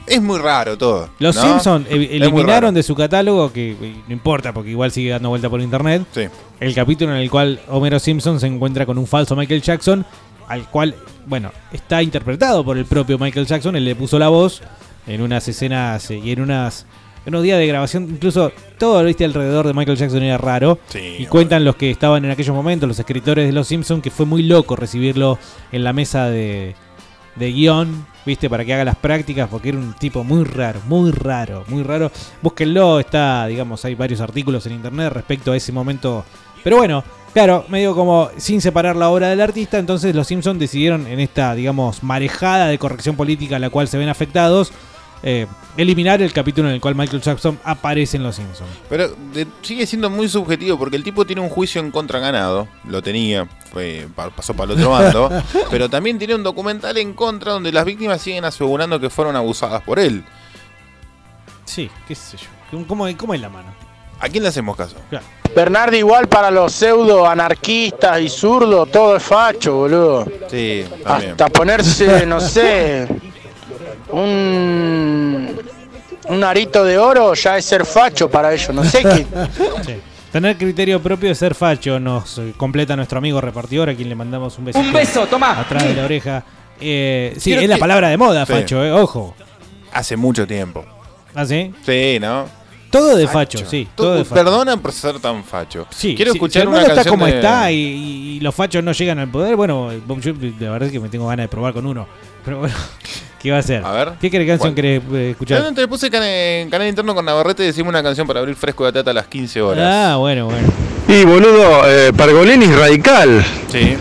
es muy raro todo. Los ¿no? Simpsons eliminaron de su catálogo, que no importa porque igual sigue dando vuelta por internet, Sí. el capítulo en el cual Homero Simpson se encuentra con un falso Michael Jackson, al cual, bueno, está interpretado por el propio Michael Jackson, él le puso la voz en unas escenas eh, y en unas unos días de grabación, incluso todo viste alrededor de Michael Jackson era raro. y cuentan los que estaban en aquellos momentos, los escritores de Los Simpsons, que fue muy loco recibirlo en la mesa de, de guion, viste, para que haga las prácticas, porque era un tipo muy raro, muy raro, muy raro. Búsquenlo, está, digamos, hay varios artículos en internet respecto a ese momento. Pero bueno, claro, medio como sin separar la obra del artista, entonces los Simpsons decidieron en esta, digamos, marejada de corrección política a la cual se ven afectados, eh, eliminar el capítulo en el cual Michael Jackson aparece en Los Simpsons. Pero de- sigue siendo muy subjetivo porque el tipo tiene un juicio en contra ganado, lo tenía, fue, pa- pasó para el otro bando, pero también tiene un documental en contra donde las víctimas siguen asegurando que fueron abusadas por él. Sí, qué sé yo. ¿Cómo, cómo es la mano? ¿A quién le hacemos caso? Bernardo igual para los pseudo anarquistas y zurdos, todo es facho, boludo. Sí, también. Hasta ponerse, no sé, un, un arito de oro ya es ser facho para ellos, no sé qué. Sí. Tener criterio propio de ser facho nos eh, completa nuestro amigo repartidor, a quien le mandamos un beso. Un beso, tomá. Atrás de la oreja. Eh, sí, Quiero es la que- palabra de moda, Sí. facho, eh, ojo. Hace mucho tiempo. ¿Ah, sí? Sí, ¿no? Todo de facho, sí. Todo de facho. Perdona por ser tan facho. Sí, Quiero sí, escuchar si el una mundo está canción como de- está y, y- y los fachos no llegan al poder, bueno, yo la verdad es que me tengo ganas de probar con uno. Pero bueno, ¿qué va a hacer? A ver. ¿Qué canción ¿Cuál? querés eh, escuchar? Ya te puse can- en canal interno con Navarrete y decimos una canción para abrir fresco de tata a las 15 horas. Ah, bueno, bueno. Y boludo, eh, Pergolini es radical. Sí.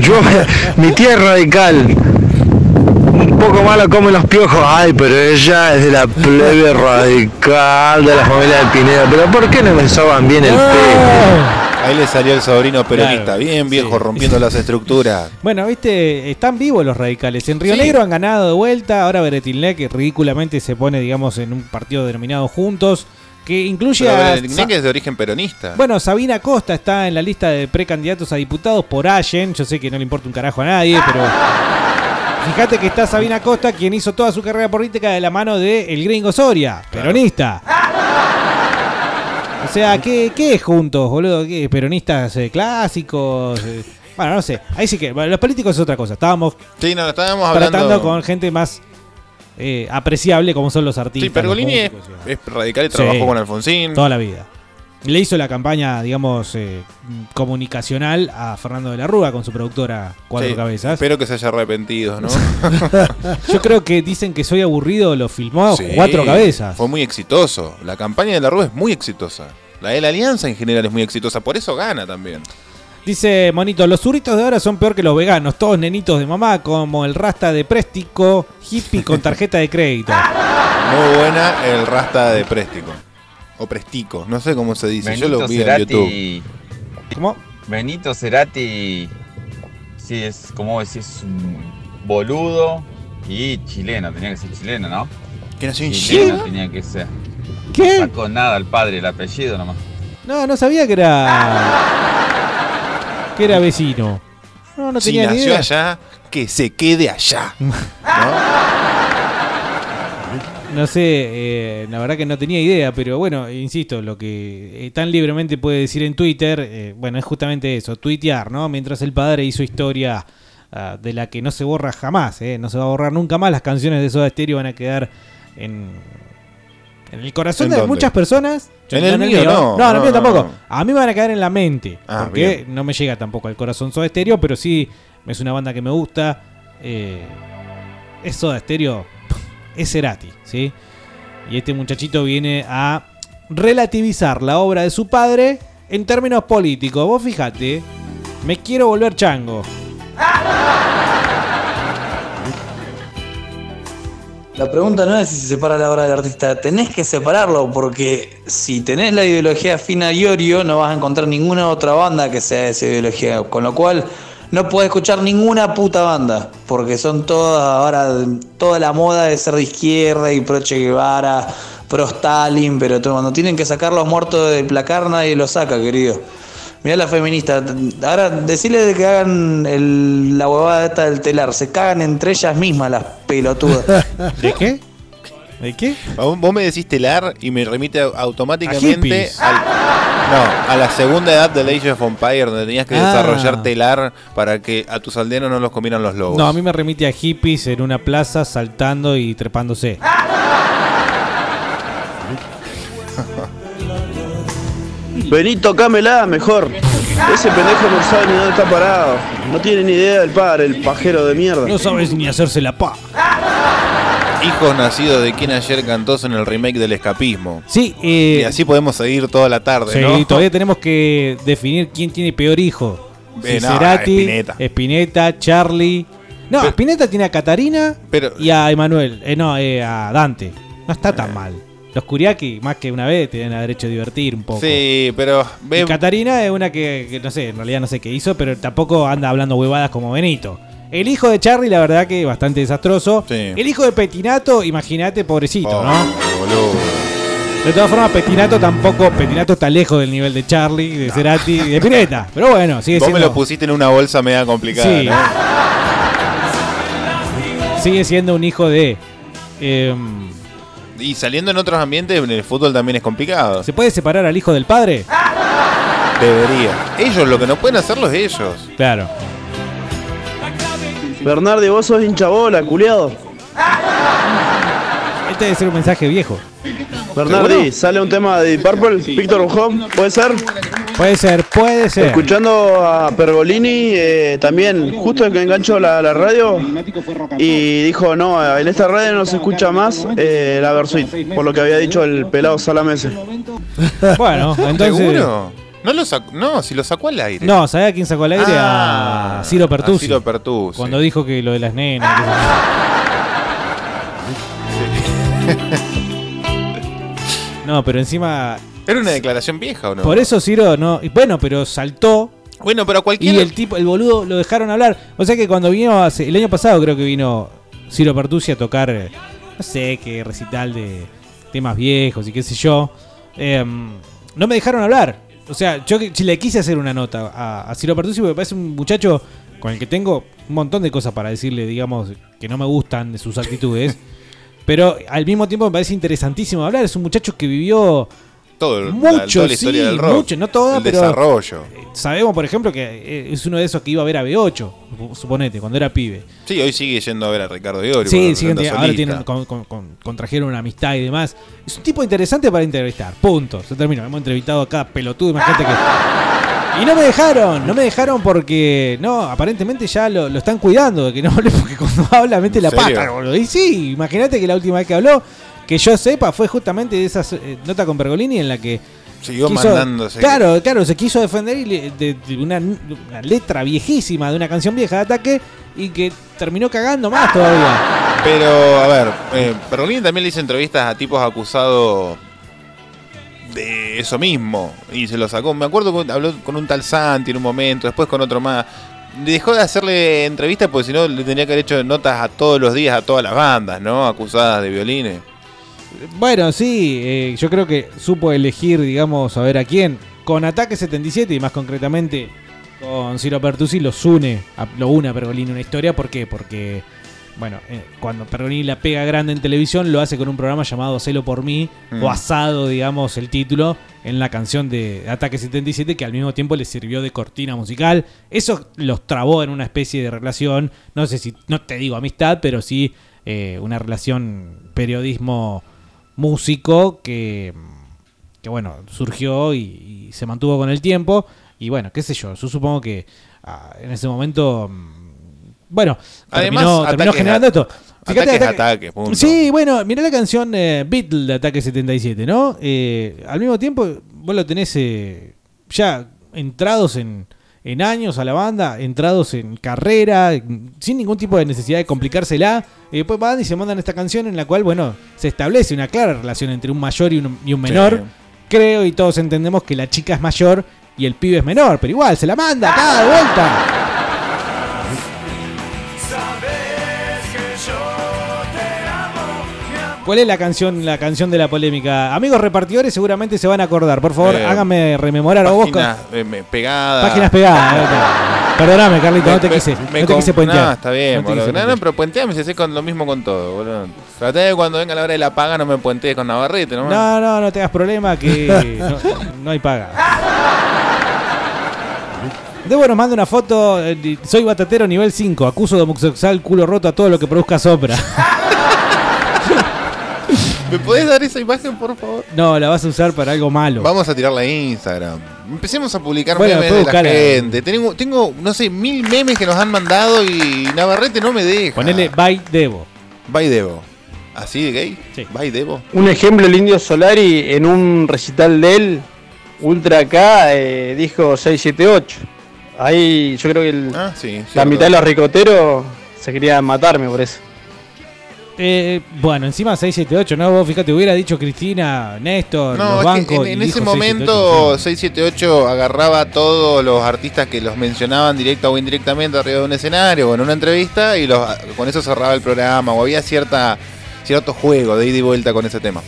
Yo, mi tía es radical. Un poco malo come los piojos. Ay, pero ella es de la plebe radical de la familia de Pineda. Pero ¿por qué no me soban bien el pelo? Ahí le salió el sobrino peronista. Claro, Bien viejo, sí. rompiendo las estructuras. Bueno, viste, están vivos los radicales. En Río Sí. Negro han ganado de vuelta. Ahora Beretilnec que ridículamente se pone, digamos, en un partido denominado Juntos. que incluye Pero a... Berenguer es de origen peronista. Bueno, Sabina Costa está en la lista de precandidatos a diputados por Allen. Yo sé que no le importa un carajo a nadie, pero. Fíjate que está Sabina Costa, quien hizo toda su carrera política de la mano de el gringo Soria, peronista. O sea, ¿qué, qué es juntos, boludo? ¿Qué? ¿Peronistas eh, clásicos? Eh, bueno, no sé. Ahí sí que. bueno, los políticos es otra cosa. Estábamos Sí, no, estábamos hablando. tratando con gente más eh, apreciable como son los artistas. Sí, Pergolini es, músicos, es radical y Sí. trabajó con Alfonsín. Toda la vida. Le hizo la campaña, digamos, eh, comunicacional a Fernando de la Rúa con su productora Cuatro Sí, Cabezas. Espero que se haya arrepentido, ¿no? Yo creo que dicen que Soy Aburrido lo filmó Sí, Cuatro Cabezas. Fue muy exitoso. La campaña de la Rúa es muy exitosa. La de la Alianza en general es muy exitosa. Por eso gana también. Dice Monito, los zurritos de ahora son peor que los veganos, todos nenitos de mamá, como el rasta de préstico, hippie con tarjeta de crédito. Muy buena el rasta de Préstico. O Prestico, no sé cómo se dice. Yo lo Benito vi en Cerati- YouTube. ¿Cómo? Benito Cerati, sí, es como decís, un boludo y chileno, tenía que ser chileno, ¿no? ¿Que nació en Chileno Chile? tenía que ser. ¿Qué? No sacó nada al padre, el apellido nomás. No, no sabía que era. que era vecino. No, no si tenía ni nació idea. allá, que se quede allá. No sé, eh, la verdad que no tenía idea, pero bueno, insisto, lo que eh, tan libremente puede decir en Twitter, eh, bueno, es justamente eso, tuitear, ¿no? Mientras el padre hizo historia ah, de la que no se borra jamás, ¿eh? No se va a borrar nunca más, las canciones de Soda Stereo van a quedar en, en el corazón ¿En de dónde? muchas personas. En el mío, no. No, No, mío no, tampoco. no. A mí me van a caer en la mente, Ah, porque bien. no me llega tampoco al corazón Soda Stereo, pero sí es una banda que me gusta. eh, es Soda Stereo, es Cerati, ¿sí? Y este muchachito viene a relativizar la obra de su padre en términos políticos. Vos fijate, me quiero volver chango. La pregunta no es si se separa la obra del artista, tenés que separarlo porque si tenés la ideología fina Iorio no vas a encontrar ninguna otra banda que sea de esa ideología, con lo cual no puedes escuchar ninguna puta banda porque son todas ahora toda la moda de ser de izquierda y pro Che Guevara, pro Stalin, pero todo- cuando tienen que sacar los muertos del placar nadie los saca, querido. Mirá la feminista. Ahora, decirle de que hagan el- la huevada esta del telar. Se cagan entre ellas mismas las pelotudas. ¿De qué? ¿De qué? Vos me decís telar y me remite automáticamente hippies. al, no, a la segunda edad del Age of Empire, donde tenías que Ah. desarrollar telar para que a tus aldeanos no los comieran los lobos. No, a mí me remite a hippies en una plaza saltando y trepándose. Benito, cámela mejor. Ese pendejo no sabe ni dónde está parado. No tiene ni idea del padre, el pajero de mierda. No sabes ni hacerse la pa. Hijos nacidos de quien ayer cantó en el remake del escapismo. Sí, eh, y así podemos seguir toda la tarde, Sí, ¿no? todavía tenemos que definir quién tiene peor hijo. Eh, Si no, Cerati, Spinetta. Spinetta, Charlie. No, Spinetta tiene a Catarina y a Emanuel. Eh, no, eh, a Dante. No está tan mal. Los Kuriaki, más que una vez, tienen derecho a divertir un poco. Sí, pero Y Catarina es una que, que no sé, en realidad no sé qué hizo, pero tampoco anda hablando huevadas como Benito. El hijo de Charlie, la verdad que bastante desastroso. El hijo de Petinato, imagínate, pobrecito, ¿no? boludo. De todas formas, Petinato tampoco, Petinato está lejos del nivel de Charlie, de Cerati y de Pineta. Pero bueno, sigue Vos me siendo, lo pusiste en una bolsa media complicada, Sí. ¿no? sigue siendo un hijo de... em, Y saliendo en otros ambientes, en el fútbol también es complicado. ¿Se puede separar al hijo del padre? Debería. Ellos, lo que no pueden hacerlo es ellos. Claro. Bernardi, vos sos hincha bola, culiado. Este debe ser un mensaje viejo. Bernardi, sale un tema de Deep Purple, Victor Home, ¿puede ser? Puede ser, puede ser. Escuchando a Pergolini, eh, también, justo que enganchó la, la radio y dijo, no, en esta radio no se escucha más eh, la Versuit, por lo que había dicho el pelado Salamese. Bueno, entonces... ¿Seguro? No, lo sacó, no, si lo sacó al aire. No, ¿sabés a quién sacó al aire? Ah, a Ciro Pertusi. a Ciro Pertusi. Cuando dijo que lo de las nenas. yo. no, pero encima. ¿Era una declaración vieja o no? Por eso Ciro no. Bueno, pero saltó. Bueno, pero cualquier. Y el tipo, el boludo, lo dejaron hablar. O sea que cuando vino hace, el año pasado creo que vino Ciro Pertusi a tocar, no sé qué recital de temas viejos y qué sé yo. em, no me dejaron hablar. O sea, yo que- le quise hacer una nota a, a Ciro Pertusi porque me parece un muchacho con el que tengo un montón de cosas para decirle, digamos, que no me gustan de sus actitudes. pero al mismo tiempo me parece interesantísimo hablar. Es un muchacho que vivió Todo el- la- mucho, toda la historia sí, del rock. mucho, no todo, el pero desarrollo. sabemos, por ejemplo, que eh, es uno de esos que iba a ver a B8, suponete, cuando era pibe. Sí, hoy sigue yendo a ver a Ricardo Iorio. Sí, presenta ahora tienen, con- con- con- contrajeron una amistad y demás. Es un tipo interesante para entrevistar. Punto. Se terminó. Hemos entrevistado a cada pelotudo, imagínate que. Y no me dejaron, no me dejaron porque, no, aparentemente ya lo, lo están cuidando de que no hable, porque cuando habla mete la serio? pata, boludo. Y sí, imagínate que la última vez que habló, que yo sepa, fue justamente de esa nota con Pergolini en la que. Siguió quiso- mandándose. Claro, claro, se quiso defender y le- de, de una, una letra viejísima de una canción vieja de ataque y que terminó cagando más todavía. Pero, a ver, eh, Pergolini también le hizo entrevistas a tipos acusados de eso mismo. Y se lo sacó. Me acuerdo que habló con un tal Santi en un momento, después con otro más. Dejó de hacerle entrevistas porque si no le tendría que haber hecho notas a todos los días a todas las bandas, ¿no? Acusadas de violines. Bueno, sí, eh, yo creo que supo elegir, digamos, a ver a quién. Con Ataque 77 y más concretamente con Ciro Pertusi los une, a- lo une a Pergolini una historia. ¿Por qué? Porque, bueno, eh, cuando Pergolini la pega grande en televisión lo hace con un programa llamado Celo por mí, Mm. basado, digamos, el título en la canción de Ataque 77 que al mismo tiempo le sirvió de cortina musical. Eso los trabó en una especie de relación, no sé si, no te digo amistad, pero sí eh, una relación periodismo músico que, que bueno, surgió y, y se mantuvo con el tiempo. Y bueno, qué sé yo, yo supongo que ah, en ese momento, mm, bueno, Además, terminó, generando esto. ataques, Ataque- ataques, punto. Sí, bueno, mirá la canción eh, Beatle de Ataque 77, ¿no? Eh, al mismo tiempo, vos lo tenés eh, ya entrados en, en años a la banda, entrados en carrera, sin ningún tipo de necesidad de complicársela. Y después van y se mandan esta canción en la cual, bueno, se establece una clara relación entre un mayor y un, y un menor. Creo y todos entendemos que la chica es mayor y el pibe es menor, pero igual, se la manda de vuelta. ¿Cuál es la canción, la canción de la polémica? Amigos repartidores seguramente se van a acordar. Por favor, Eh, háganme rememorar o vos. Páginas eh, pegadas. Páginas pegadas. eh, Perdóname, Carlito, no te quise. me no te quise puentear. No, está bien, No boludo. No, no, pero puenteame si haces lo mismo con todo, boludo. Traté de cuando venga la hora de la paga no me puentees con Navarrete, ¿no? No, no, no te hagas problema que no, no hay paga. Debo nos manda una foto. eh, Soy batatero nivel 5. Acuso de homosexual culo roto a todo lo que produzca sopra. ¿Me podés dar esa imagen, por favor? No, la vas a usar para algo malo. Vamos a tirarla a Instagram. Empecemos a publicar Bueno, memes de la gente. Tengo, tengo, no sé, mil memes que nos han mandado y Navarrete no me deja. Ponele by Debo. By Devo. ¿Así de gay? Sí. By Devo. Un ejemplo, el Indio Solari en un recital de él, Ultra K, eh, dijo 678. Ahí yo creo que el- Ah, sí, la mitad de los ricoteros se querían matarme por eso. Eh, bueno, encima 678, ¿no? Vos fíjate, hubiera dicho Cristina, Néstor, No, los bancos. en, en ese dijo 678 momento 678 agarraba a todos los artistas que los mencionaban directa o indirectamente arriba de un escenario o en una entrevista y los, con eso cerraba el programa o había cierta cierto juego de ida y vuelta con ese tema.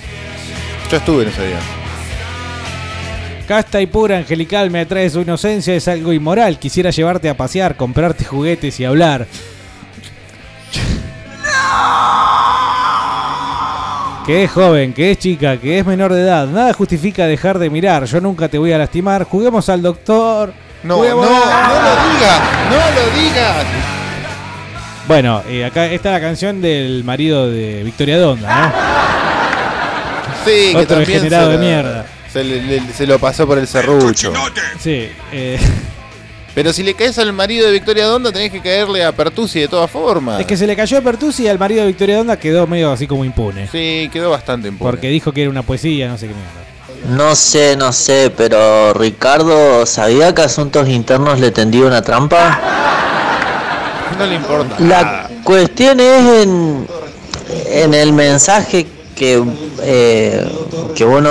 Yo estuve en ese día. Casta y pura angelical me atrae su inocencia, es algo inmoral. Quisiera llevarte a pasear, comprarte juguetes y hablar. Que es joven, que es chica, que es menor de edad. Nada justifica dejar de mirar. Yo nunca te voy a lastimar. Juguemos al doctor. No, Juguemos no, a- no lo digas, no lo digas. Bueno, eh, acá está la canción del marido de Victoria Donda, Sí, que Otro también degenerado se de la- mierda. Se, le- le- se lo pasó por el serrucho. ¿no? Sí. eh, Pero si le caes al marido de Victoria Donda, tenés que caerle a Pertusi de todas formas. es que se le cayó a Pertusi y al marido de Victoria Donda quedó medio así como impune. Sí, quedó bastante impune. Porque dijo que era una poesía, no sé qué mierda. No sé, no sé, pero Ricardo, ¿sabía que Asuntos Internos le tendió una trampa? No le importa. La cuestión es en, en el mensaje que, eh, que uno,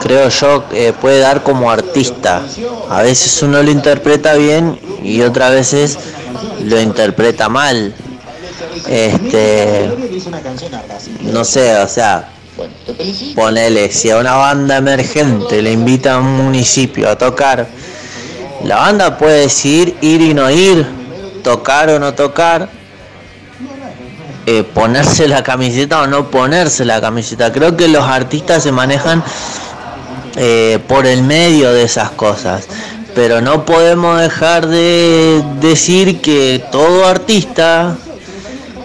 creo yo, eh, puede dar como artista. A veces uno lo interpreta bien y otras veces lo interpreta mal. Este, no sé, o sea, Ponele, si a una banda emergente le invita a un municipio a tocar, la banda puede decidir ir y no ir, tocar o no tocar, eh, ponerse la camiseta o no ponerse la camiseta. Creo que los artistas se manejan eh, por el medio de esas cosas. Pero no podemos dejar de decir que todo artista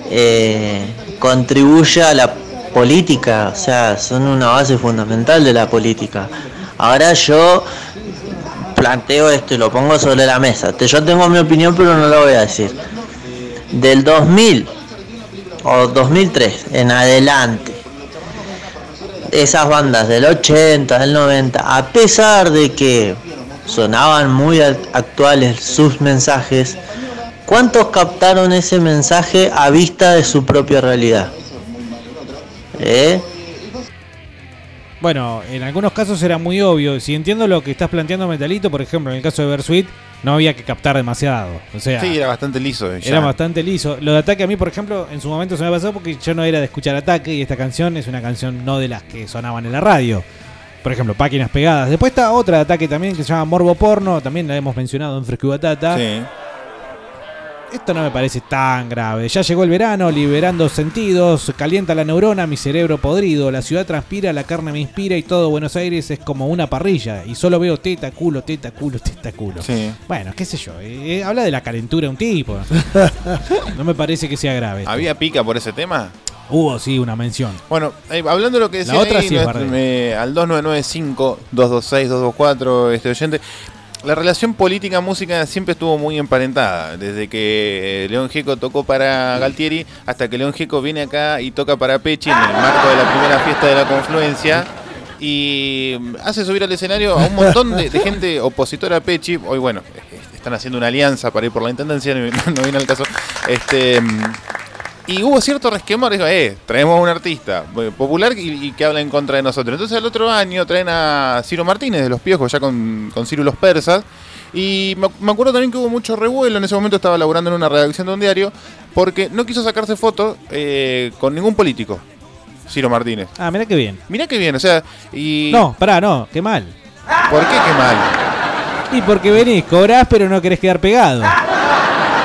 eh, contribuye a la política, o sea, son una base fundamental de la política. Ahora yo planteo esto y lo pongo sobre la mesa. Yo tengo mi opinión, pero no la voy a decir. Del 2000 o 2003 en adelante, esas bandas del 80, del 90, a pesar de que sonaban muy actuales sus mensajes, ¿cuántos captaron ese mensaje a vista de su propia realidad? ¿Eh? Bueno, en algunos casos era muy obvio. Si entiendo lo que estás planteando, Metalito, por ejemplo, en el caso de Versuit, no había que captar demasiado. O sea, Sí, era bastante liso. eh, ya. era bastante liso. Lo de ataque a mí, por ejemplo, en su momento se me pasó porque yo no era de escuchar ataque y esta canción es una canción no de las que sonaban en la radio. Por ejemplo, Páquinas Pegadas. Después está otra de ataque también que se llama Morbo Porno, también la hemos mencionado en Fresco y Batata. Sí. Esto no me parece tan grave. Ya llegó el verano, liberando sentidos, calienta la neurona, mi cerebro podrido, la ciudad transpira, la carne me inspira y todo Buenos Aires es como una parrilla y solo veo teta, culo, teta, culo, teta, culo. Sí. Bueno, qué sé yo, eh, eh, habla de la calentura de un tipo. no me parece que sea grave. esto. ¿Había pica por ese tema? Hubo, sí, una mención. Bueno, eh, hablando de lo que La decía otra ahí, sí bardeo. me- al 2995-226-224, este oyente, la relación política-música siempre estuvo muy emparentada. Desde que eh, León Gieco tocó para Galtieri hasta que León Gieco viene acá y toca para Pechi en el marco de la primera fiesta de la confluencia. Y hace subir al escenario a un montón de, gente opositora a Pechi. Hoy, bueno, están haciendo una alianza para ir por la intendencia, no, no viene al caso. Este. Y hubo cierto resquemor, dijo, eh, traemos a un artista eh, popular y, y que habla en contra de nosotros. Entonces el otro año traen a Ciro Martínez de Los Piojos, ya con, con Ciro y los Persas. Y me, me acuerdo también que hubo mucho revuelo, en ese momento estaba laburando en una redacción de un diario, porque no quiso sacarse fotos eh, con ningún político, Ciro Martínez. Ah, mirá qué bien. Mirá qué bien, o sea, y... No, pará, no, qué mal. ¿Por qué qué mal? Y porque venís, cobrás, pero no querés quedar pegado.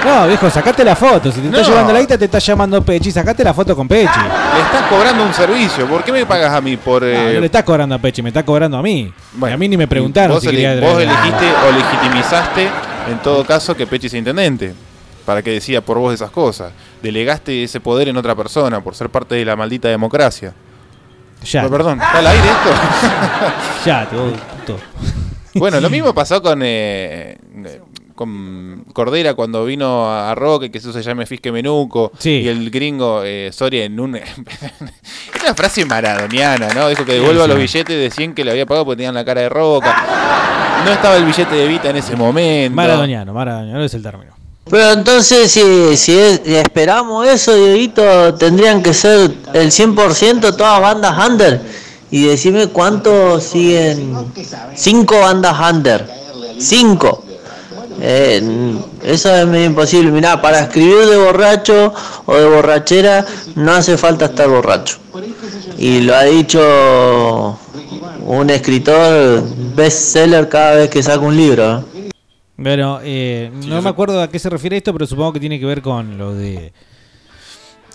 No, viejo, sacate la foto. Si te está No. llevando la guita, te está llamando Pechi. Sacate la foto con Pechi. Le estás cobrando un servicio, ¿por qué me pagas a mí por... No, eh, no le estás cobrando a Pechi, me está cobrando a mí. Y a mí ni me preguntaron Vos, si ele- vos elegiste o legitimizaste, en todo caso, que Pechi sea intendente. Para que decida por vos esas cosas. Delegaste ese poder en otra persona por ser parte de la maldita democracia. Ya. Perdón, ¿está al aire esto? Ya, te voy, puto. bueno, lo mismo pasó con, eh, eh, con Cordera cuando vino a Roque, que eso se llame Fisque Menuco. Sí. Y el gringo eh, Soria en un. una frase maradoniana, ¿no? Dijo que Sí, devuelva sí. los billetes de 100 que le había pagado porque tenían la cara de Roca. No estaba el billete de Vita en ese momento. Maradoniano, maradoniano es el término. Pero entonces, si, si es- si esperamos eso, Dieguito, tendrían que ser el 100% todas bandas under. Y decime cuántos siguen. Cinco bandas under. Cinco. Eh, eso es medio imposible. Mirá, para escribir de borracho o de borrachera no hace falta estar borracho. Y lo ha dicho un escritor bestseller cada vez que saca un libro. ¿eh? Bueno, eh, no me acuerdo a qué se refiere esto, pero supongo que tiene que ver con lo de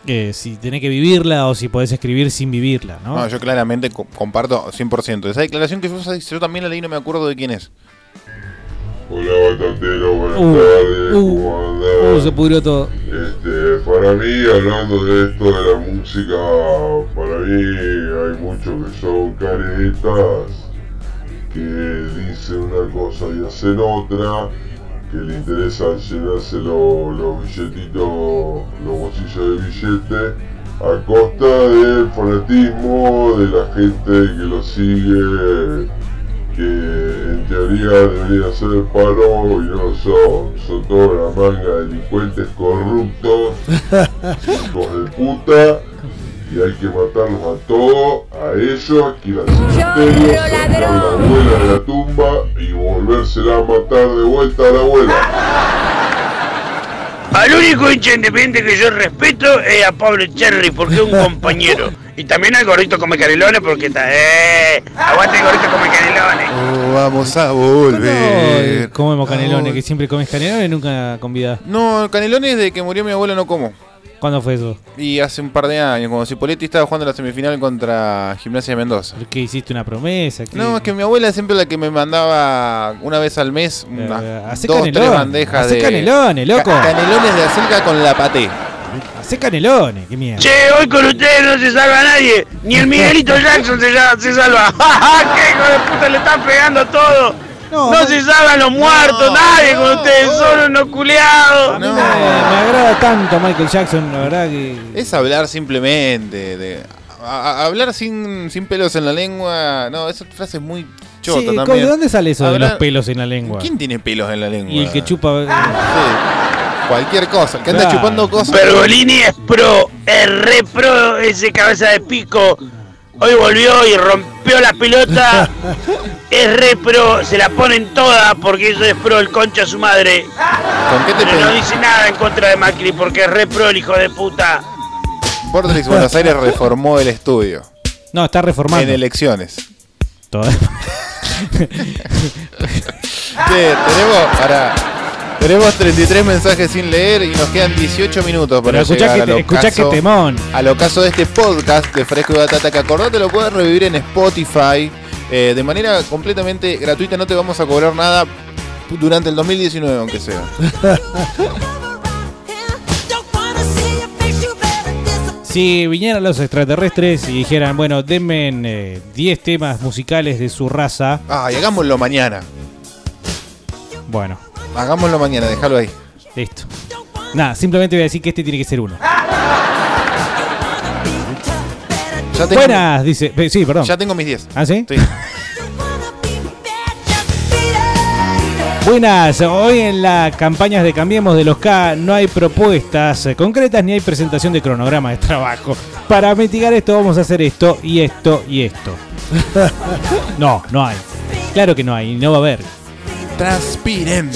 eh, si tenés que vivirla o si podés escribir sin vivirla, ¿no? No, yo claramente co- comparto 100%. Esa declaración que yo, yo también la leí, no me acuerdo de quién es. Hola Batatero, buenas Uh, tardes, uh, ¿cómo? Uh, se pudrió todo. Este, para mí, hablando de esto de la música, para mí hay muchos que son caretas, que dicen una cosa y hacen otra, que le interesa llenarse lo- los billetitos, los bolsillos de billete, a costa del fanatismo de la gente que lo sigue, que en teoría debería ser el paro y no lo son, son toda una manga de delincuentes corruptos, hijos de puta, y hay que matarlos a todos, a ellos, que ir al cementerio, sacar la abuela de la tumba y volvérsela a matar de vuelta a la abuela. Al único hincha independiente que yo respeto es a Pablo Cherry porque es un compañero. Y también al gordito come canelones porque está. ¡Eh! Aguante el gordito come canelones. Oh, vamos a volver. No, comemos canelones, que siempre comes canelones, nunca con vida. No, canelones de que murió mi abuelo no como. ¿Cuándo fue eso? Y hace un par de años, cuando Cipoletti estaba jugando la semifinal contra Gimnasia de Mendoza. ¿Qué hiciste una promesa? ¿Qué? No, es que mi abuela es siempre la que me mandaba una vez al mes unas Eh, dos, canelones, tres bandejas hacé de canelones, loco. ca- canelones de acelga con la paté. Hacé canelones, qué mierda. Che, hoy con ustedes no se salva nadie. Ni el Miguelito Jackson se, ya- se salva. ¡Qué hijo de puta le están pegando todo! No, se salvan los muertos, nadie con ustedes, solo unos culiados. Me, me agrada tanto Michael Jackson, la verdad que. Es hablar simplemente, de a- a- hablar sin, sin pelos en la lengua. No, esa frase es muy chota Sí, ¿cómo- también. ¿De dónde sale eso de los pelos en la lengua? ¿Quién tiene pelos en la lengua? Y el que chupa. Sí, cualquier cosa, el que anda Claro. chupando cosas. Pergolini es pro, es re pro ese cabeza de pico. Hoy volvió y rompió la pelota. es re pro, se la ponen toda porque eso es pro el concha a su madre. ¿Con qué te Pero no dice nada en contra de Macri porque es re pro el hijo de puta. Vortex Buenos Aires reformó el estudio. No, está reformando. En elecciones. Todavía- Che, tenemos, para, tenemos 33 mensajes sin leer y nos quedan 18 minutos para llegar que al te- escuchá ocaso- que temón. Al ocaso de este podcast de Fresco y Batata que acordate lo puedes revivir en Spotify eh, de manera completamente gratuita. No te vamos a cobrar nada durante el 2019, aunque sea. Si vinieran los extraterrestres y dijeran, bueno, denme eh, 10 temas musicales de su raza. Ah, y hagámoslo mañana. Bueno, Hagámoslo mañana, déjalo ahí. listo. Nada, simplemente voy a decir que este tiene que ser uno. Ya tengo, Buenas, dice. eh, Sí, perdón. ya tengo mis 10. ¿Ah, sí? Sí. Buenas, hoy en las campañas de Cambiemos de los K no hay propuestas eh, concretas ni hay presentación de cronograma de trabajo. Para mitigar esto vamos a hacer esto y esto y esto. No, no hay. Claro que no hay, y no va a haber. Transpiren.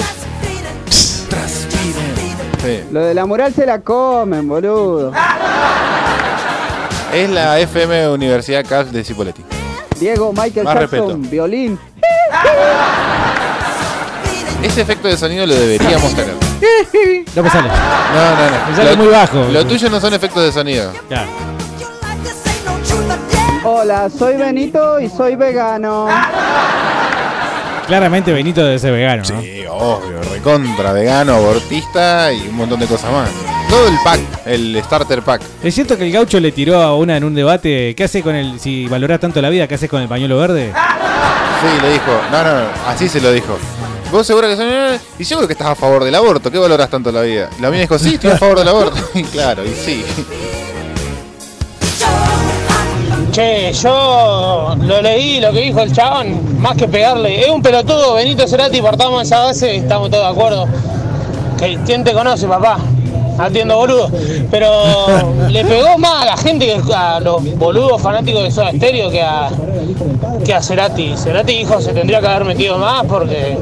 Transpiren. Sí. Lo de la mural se la comen, boludo. Es la FM Universidad CAF de Cipoletti. Diego, Michael Más Jackson, respeto. violín. Ese efecto de sonido lo deberíamos tener. No me sale. No, no, no. Me sale Lo- muy bajo. Lo tuyo no son efectos de sonido. Claro. Hola, soy Benito y soy vegano. Claramente Benito debe ser vegano, ¿no? Sí, obvio. Recontra, vegano, abortista y un montón de cosas más. Todo el pack, el starter pack. ¿Es cierto que el gaucho le tiró a una en un debate? ¿Qué hace con el. Si valorás tanto la vida, ¿qué haces con el pañuelo verde? Sí, le dijo. No, no, no, así se lo dijo. ¿Vos seguro que son.? Y seguro que estás a favor del aborto. ¿Qué valoras tanto la vida? La mía dijo, sí, estoy a favor del aborto. Y claro, y sí. Che, yo lo leí, lo que dijo el chabón, más que pegarle. Es un pelotudo, Benito Cerati, partamos esa base, estamos todos de acuerdo. Que, ¿Quién te conoce, papá? Atiendo boludo. Pero le pegó más a la gente, que a los boludos fanáticos de Soda Stereo que a, que a Cerati. Cerati, hijo, se tendría que haber metido más porque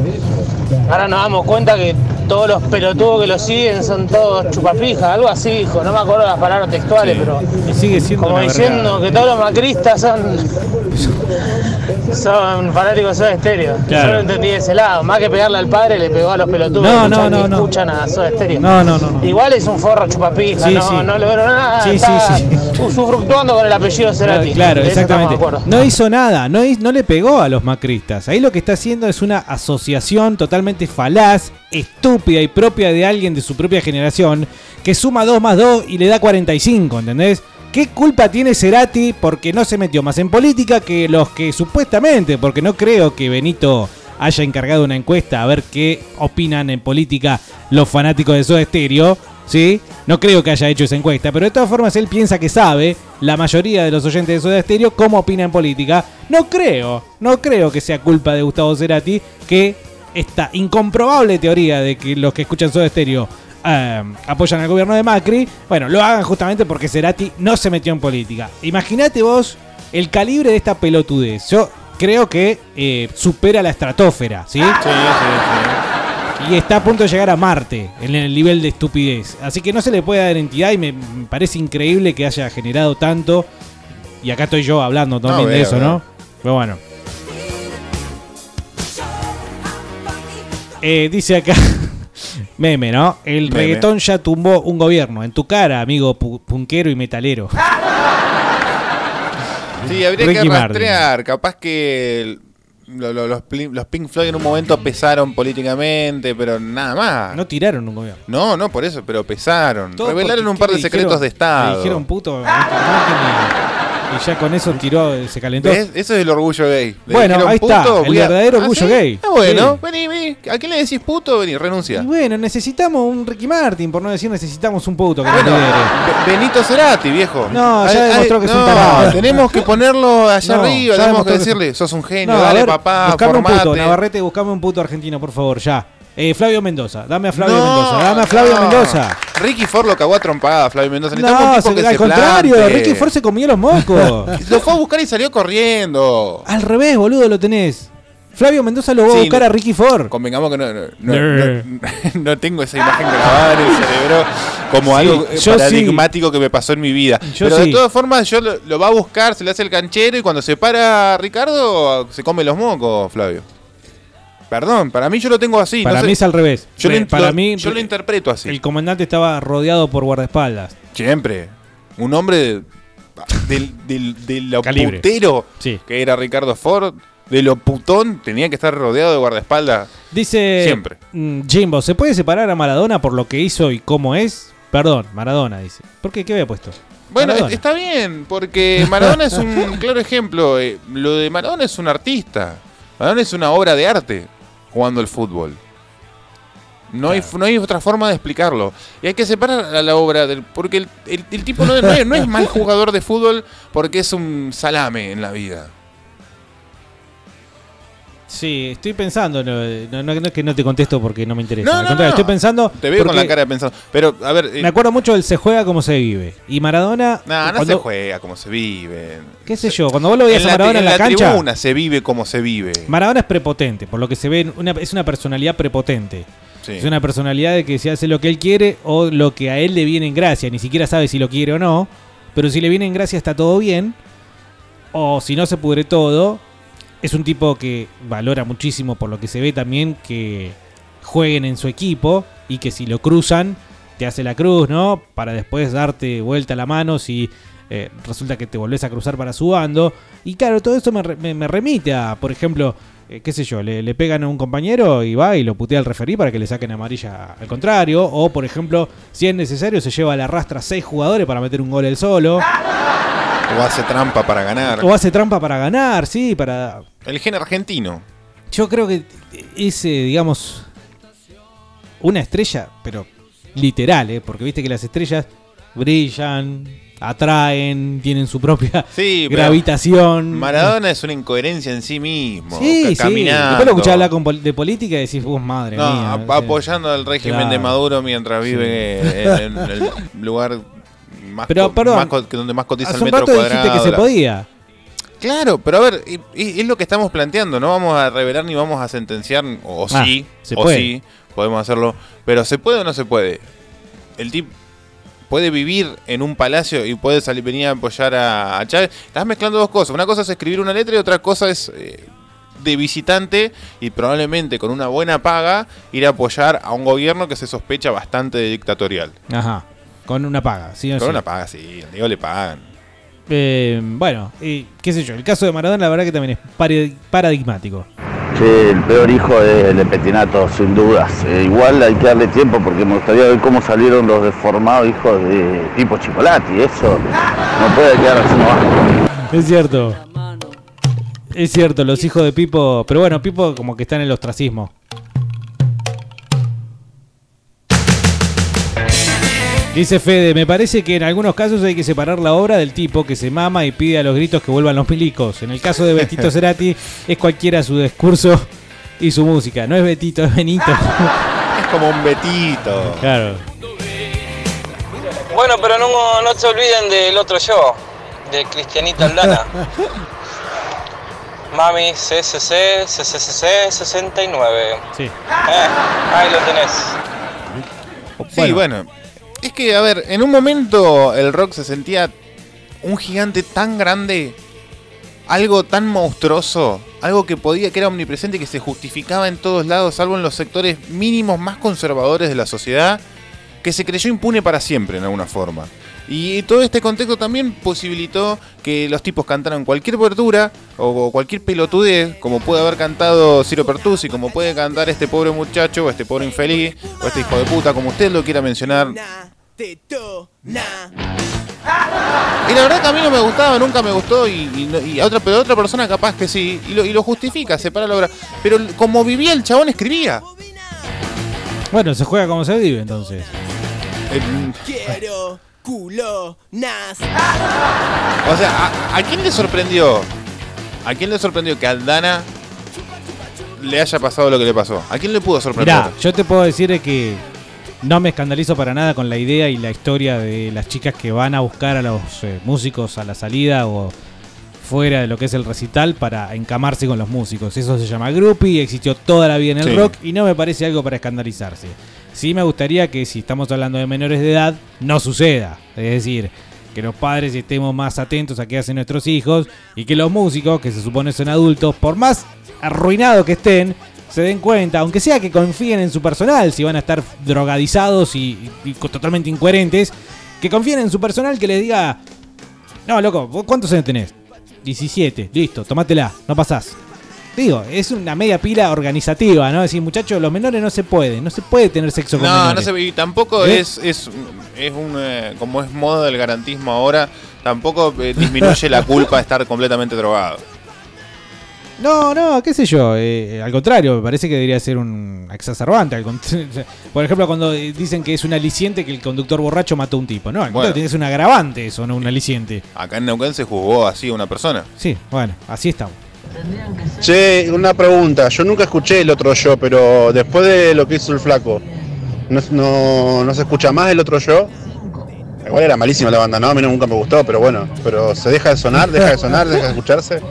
ahora nos damos cuenta que todos los pelotudos que lo siguen son todos chupapijas, algo así dijo, no me acuerdo las palabras textuales, pero Y sigue siendo como diciendo verga. que todos los macristas son son fanáticos de Soda Stereo. Claro. Yo lo entendí de ese lado, más que pegarle al padre le pegó a los pelotudos No, no, no, no. escuchan a Soda Stereo. No, no, no, no. Igual es un forro chupapija, Sí, no, sí. no logró nada, Sí, está sí. usufructuando con el apellido Cerati. Claro, exactamente. No hizo nada, no, no le pegó a los macristas. Ahí lo que está haciendo es una asociación totalmente falaz, estúpida y propia de alguien de su propia generación que suma 2 más 2 y le da 45, ¿entendés? ¿Qué culpa tiene Cerati porque no se metió más en política que los que supuestamente, porque no creo que Benito haya encargado una encuesta a ver qué opinan en política los fanáticos de Soda Stereo, ¿sí? No creo que haya hecho esa encuesta, pero de todas formas él piensa que sabe, la mayoría de los oyentes de Soda Stereo, cómo opina en política. No creo, no creo que sea culpa de Gustavo Cerati que esta incomprobable teoría de que los que escuchan Soda Stereo eh, apoyan al gobierno de Macri, bueno, lo hagan justamente porque Cerati no se metió en política. Imagínate vos el calibre de esta pelotudez. Yo creo que eh, supera la estratosfera, ¿sí? Sí, sí, sí. Y está a punto de llegar a Marte en el nivel de estupidez. Así que no se le puede dar entidad y me, parece increíble que haya generado tanto Y acá estoy yo hablando también de veo, eso, veo. ¿no? Pero bueno. Eh, dice acá, meme, ¿no? El Meme. reggaetón ya tumbó un gobierno. En tu cara, amigo pu- punquero y metalero. Sí, habría Ricky que Martin. rastrear. Capaz que el- lo- lo- los, Pli- los Pink Floyd en un momento pesaron políticamente, pero nada más. No tiraron un gobierno. No, no, por eso, pero pesaron. Todo Revelaron un par ¿qué de le secretos dijeron? de Estado. Le dijeron puto Martin y, ya con eso tiró, se calentó. ¿Ves? Eso es el orgullo gay. Le Bueno, ahí está, "Puto, el voy a-". verdadero ¿Ah, orgullo sí? gay. Ah, bueno, Sí. vení, vení. ¿A quién le decís puto? Vení, renuncia. Y bueno, necesitamos un Ricky Martin, por no decir necesitamos un puto que lidere. Be- Benito Cerati, viejo. No, ya Ay, demostró ay, que es un no, tarado. Tenemos que ponerlo allá No, arriba, tenemos que decirle, sos un genio, No, dale ver, papá, buscame un puto, formate. Navarrete, buscame un puto argentino, por favor, ya. Eh, Flavio Mendoza, dame a Flavio No, Mendoza, dame a Flavio no. Mendoza. Ricky Ford lo cagó a trompada, Flavio Mendoza. No, se- que al se contrario, plante. Ricky Ford se comió los mocos. Lo fue a buscar y salió corriendo. Al revés, boludo, lo tenés. Flavio Mendoza lo va a Sí, buscar a Ricky Ford. Convengamos que no, no, tengo esa imagen grabada en el cerebro como Sí, algo paradigmático que me pasó en mi vida. Yo Pero de sí. todas formas, yo lo, lo va a buscar, se le hace el canchero y cuando se para Ricardo, se come los mocos, Flavio. Perdón, para mí yo lo tengo así. Para no sé. mí es al revés. Yo, lo, para lo- mí, yo lo interpreto así. el comandante estaba rodeado por guardaespaldas. Siempre. Un hombre de- del, del, de lo putero Sí. que era Ricardo Ford, de lo putón, tenía que estar rodeado de guardaespaldas. Dice Siempre. mm, Jimbo, ¿se puede separar a Maradona por lo que hizo y cómo es? Perdón, Maradona dice. ¿Por qué? ¿Qué había puesto? Bueno, Maradona. está bien, porque Maradona es un claro ejemplo. eh, lo de Maradona es un artista. Maradona es una obra de arte jugando el fútbol. No, hay, no hay otra forma de explicarlo. Y hay que separar a la obra del. Porque el, el- el tipo no, no es, no es mal jugador de fútbol porque es un salame en la vida. Sí, estoy pensando. No, no, no- no es que no te contesto porque no me interesa. No, Al no, contrario, no. estoy pensando. Te veo con la cara pensando. Pero, a ver. eh, Me acuerdo mucho del se juega como se vive. Y Maradona. no cuando- se juega como se vive. ¿Qué sé yo? Cuando vos lo veías a la, Maradona en en la, la cancha. tribuna se vive como se vive. Maradona es prepotente, por lo que se ve, una- es una personalidad prepotente. Sí. Es una personalidad de que se hace lo que él quiere o lo que a él le viene en gracia. Ni siquiera sabe si lo quiere o no. Pero si le viene en gracia está todo bien. O si no se pudre todo. Es un tipo que valora muchísimo por lo que se ve también que jueguen en su equipo y que si lo cruzan te hace la cruz, ¿no? Para después darte vuelta la mano si eh, resulta que te volvés a cruzar para su bando. Y claro, todo esto me, re- me- me remite a, por ejemplo, eh, qué sé yo, le, pegan a un compañero y va y lo putea al referí para que le saquen amarilla al contrario. O, por ejemplo, si es necesario, se lleva a la rastra seis jugadores para meter un gol él solo. O hace trampa para ganar. O hace trampa para ganar, sí, para... El gen argentino. Yo creo que es, eh, digamos, una estrella, pero literal, ¿eh? Porque viste que las estrellas brillan, atraen, tienen su propia Sí, gravitación. Maradona es una incoherencia en sí mismo. Sí, sí. Después lo escuchás hablar con pol- de política y decís, vos, madre No, mía. ap- apoyando al régimen Claro. de Maduro mientras vive en, en el lugar más, Pero, co- perdón, más donde más cotiza Hace el un metro rato dijiste cuadrado. que se podía. Claro, pero a ver, es lo que estamos planteando. No vamos a revelar ni vamos a sentenciar, o Ah, sí, se o puede. sí, podemos hacerlo. Pero ¿se puede o no se puede? El tipo puede vivir en un palacio y puede salir, venir a apoyar a, a Chávez. Estás mezclando dos cosas. Una cosa es escribir una letra y otra cosa es eh, de visitante y probablemente con una buena paga ir a apoyar a un gobierno que se sospecha bastante de dictatorial. Ajá. Con una paga, ¿sí o Con sí? una paga, sí, al Diego le pagan. Eh, bueno, y qué sé yo, el caso de Maradona la verdad que también es paradigmático. Che, el peor hijo es el de Petinato, sin dudas. Eh, igual hay que darle tiempo porque me gustaría ver cómo salieron los deformados hijos de Pipo Chipolati. Eso no puede quedar así nomás. Es cierto. Es cierto, los hijos de Pipo. Pero bueno, Pipo como que está en el ostracismo. Dice Fede, me parece que en algunos casos hay que separar la obra del tipo que se mama y pide a los gritos que vuelvan los milicos. En el caso de Betito Cerati es cualquiera su discurso y su música. No es Betito, es Benito. Es como un Betito. claro. Bueno, pero no, no se olviden del otro yo, de Cristianita Aldana. Mami CCC, CCCC 69. Sí. Eh, ahí lo tenés. Sí, bueno. Es que, a ver, en un momento el rock se sentía un gigante tan grande, algo tan monstruoso, algo que podía, que era omnipresente, que se justificaba en todos lados, salvo en los sectores mínimos más conservadores de la sociedad, que se creyó impune para siempre en alguna forma. Y todo este contexto también posibilitó que los tipos cantaran cualquier verdura o cualquier pelotudez, como puede haber cantado Ciro Pertusi, como puede cantar este pobre muchacho, o este pobre infeliz, o este hijo de puta, como usted lo quiera mencionar. Y la verdad que a mí no me gustaba, nunca me gustó, y, y no- y a otra, pero a otra persona capaz que sí, y lo, y lo justifica, separa la obra. Pero como vivía el chabón, escribía. Bueno, se juega como se vive entonces. Quiero culo nas. O sea, ¿a, a quién le sorprendió? ¿A quién le sorprendió que a Aldana le haya pasado lo que le pasó? ¿A quién le pudo sorprender? Mirá, yo te puedo decir que no me escandalizo para nada con la idea y la historia de las chicas que van a buscar a los eh, músicos a la salida o fuera de lo que es el recital para encamarse con los músicos. Eso se llama groupie, existió toda la vida en el Sí. rock y no me parece algo para escandalizarse. Sí me gustaría que si estamos hablando de menores de edad, no suceda. Es decir, que los padres estemos más atentos a qué hacen nuestros hijos y que los músicos, que se supone son adultos, por más arruinados que estén, se den cuenta, aunque sea que confíen en su personal, si van a estar drogadizados y, y- y co- totalmente incoherentes, que confíen en su personal que les diga, no, loco, ¿vos cuántos años tenés? 17, listo, tomátela, no pasás. Digo, es una media pila organizativa, ¿no? Decir, muchachos, los menores no se puede, no se puede tener sexo con No, no menores. se. Y tampoco ¿Eh? es, es, es un. eh, como es moda del garantismo ahora, tampoco eh, disminuye la culpa de estar completamente drogado. No, no, qué sé yo. eh, al contrario, me parece que debería ser un exacerbante. Por ejemplo, cuando eh, dicen que es un aliciente que el conductor borracho mató a un tipo. No, al contrario, tiene que ser un agravante eso, no un aliciente. Acá en Neuquén se juzgó así a una persona. Sí, bueno, así estamos. Che, una pregunta. Yo nunca escuché el otro yo, pero después de lo que hizo el flaco, ¿no, no, no se escucha más el otro yo? Igual era malísima la banda, ¿no? A mí nunca me gustó, pero bueno. Pero ¿se deja de sonar? ¿Deja de sonar? ¿Deja de escucharse?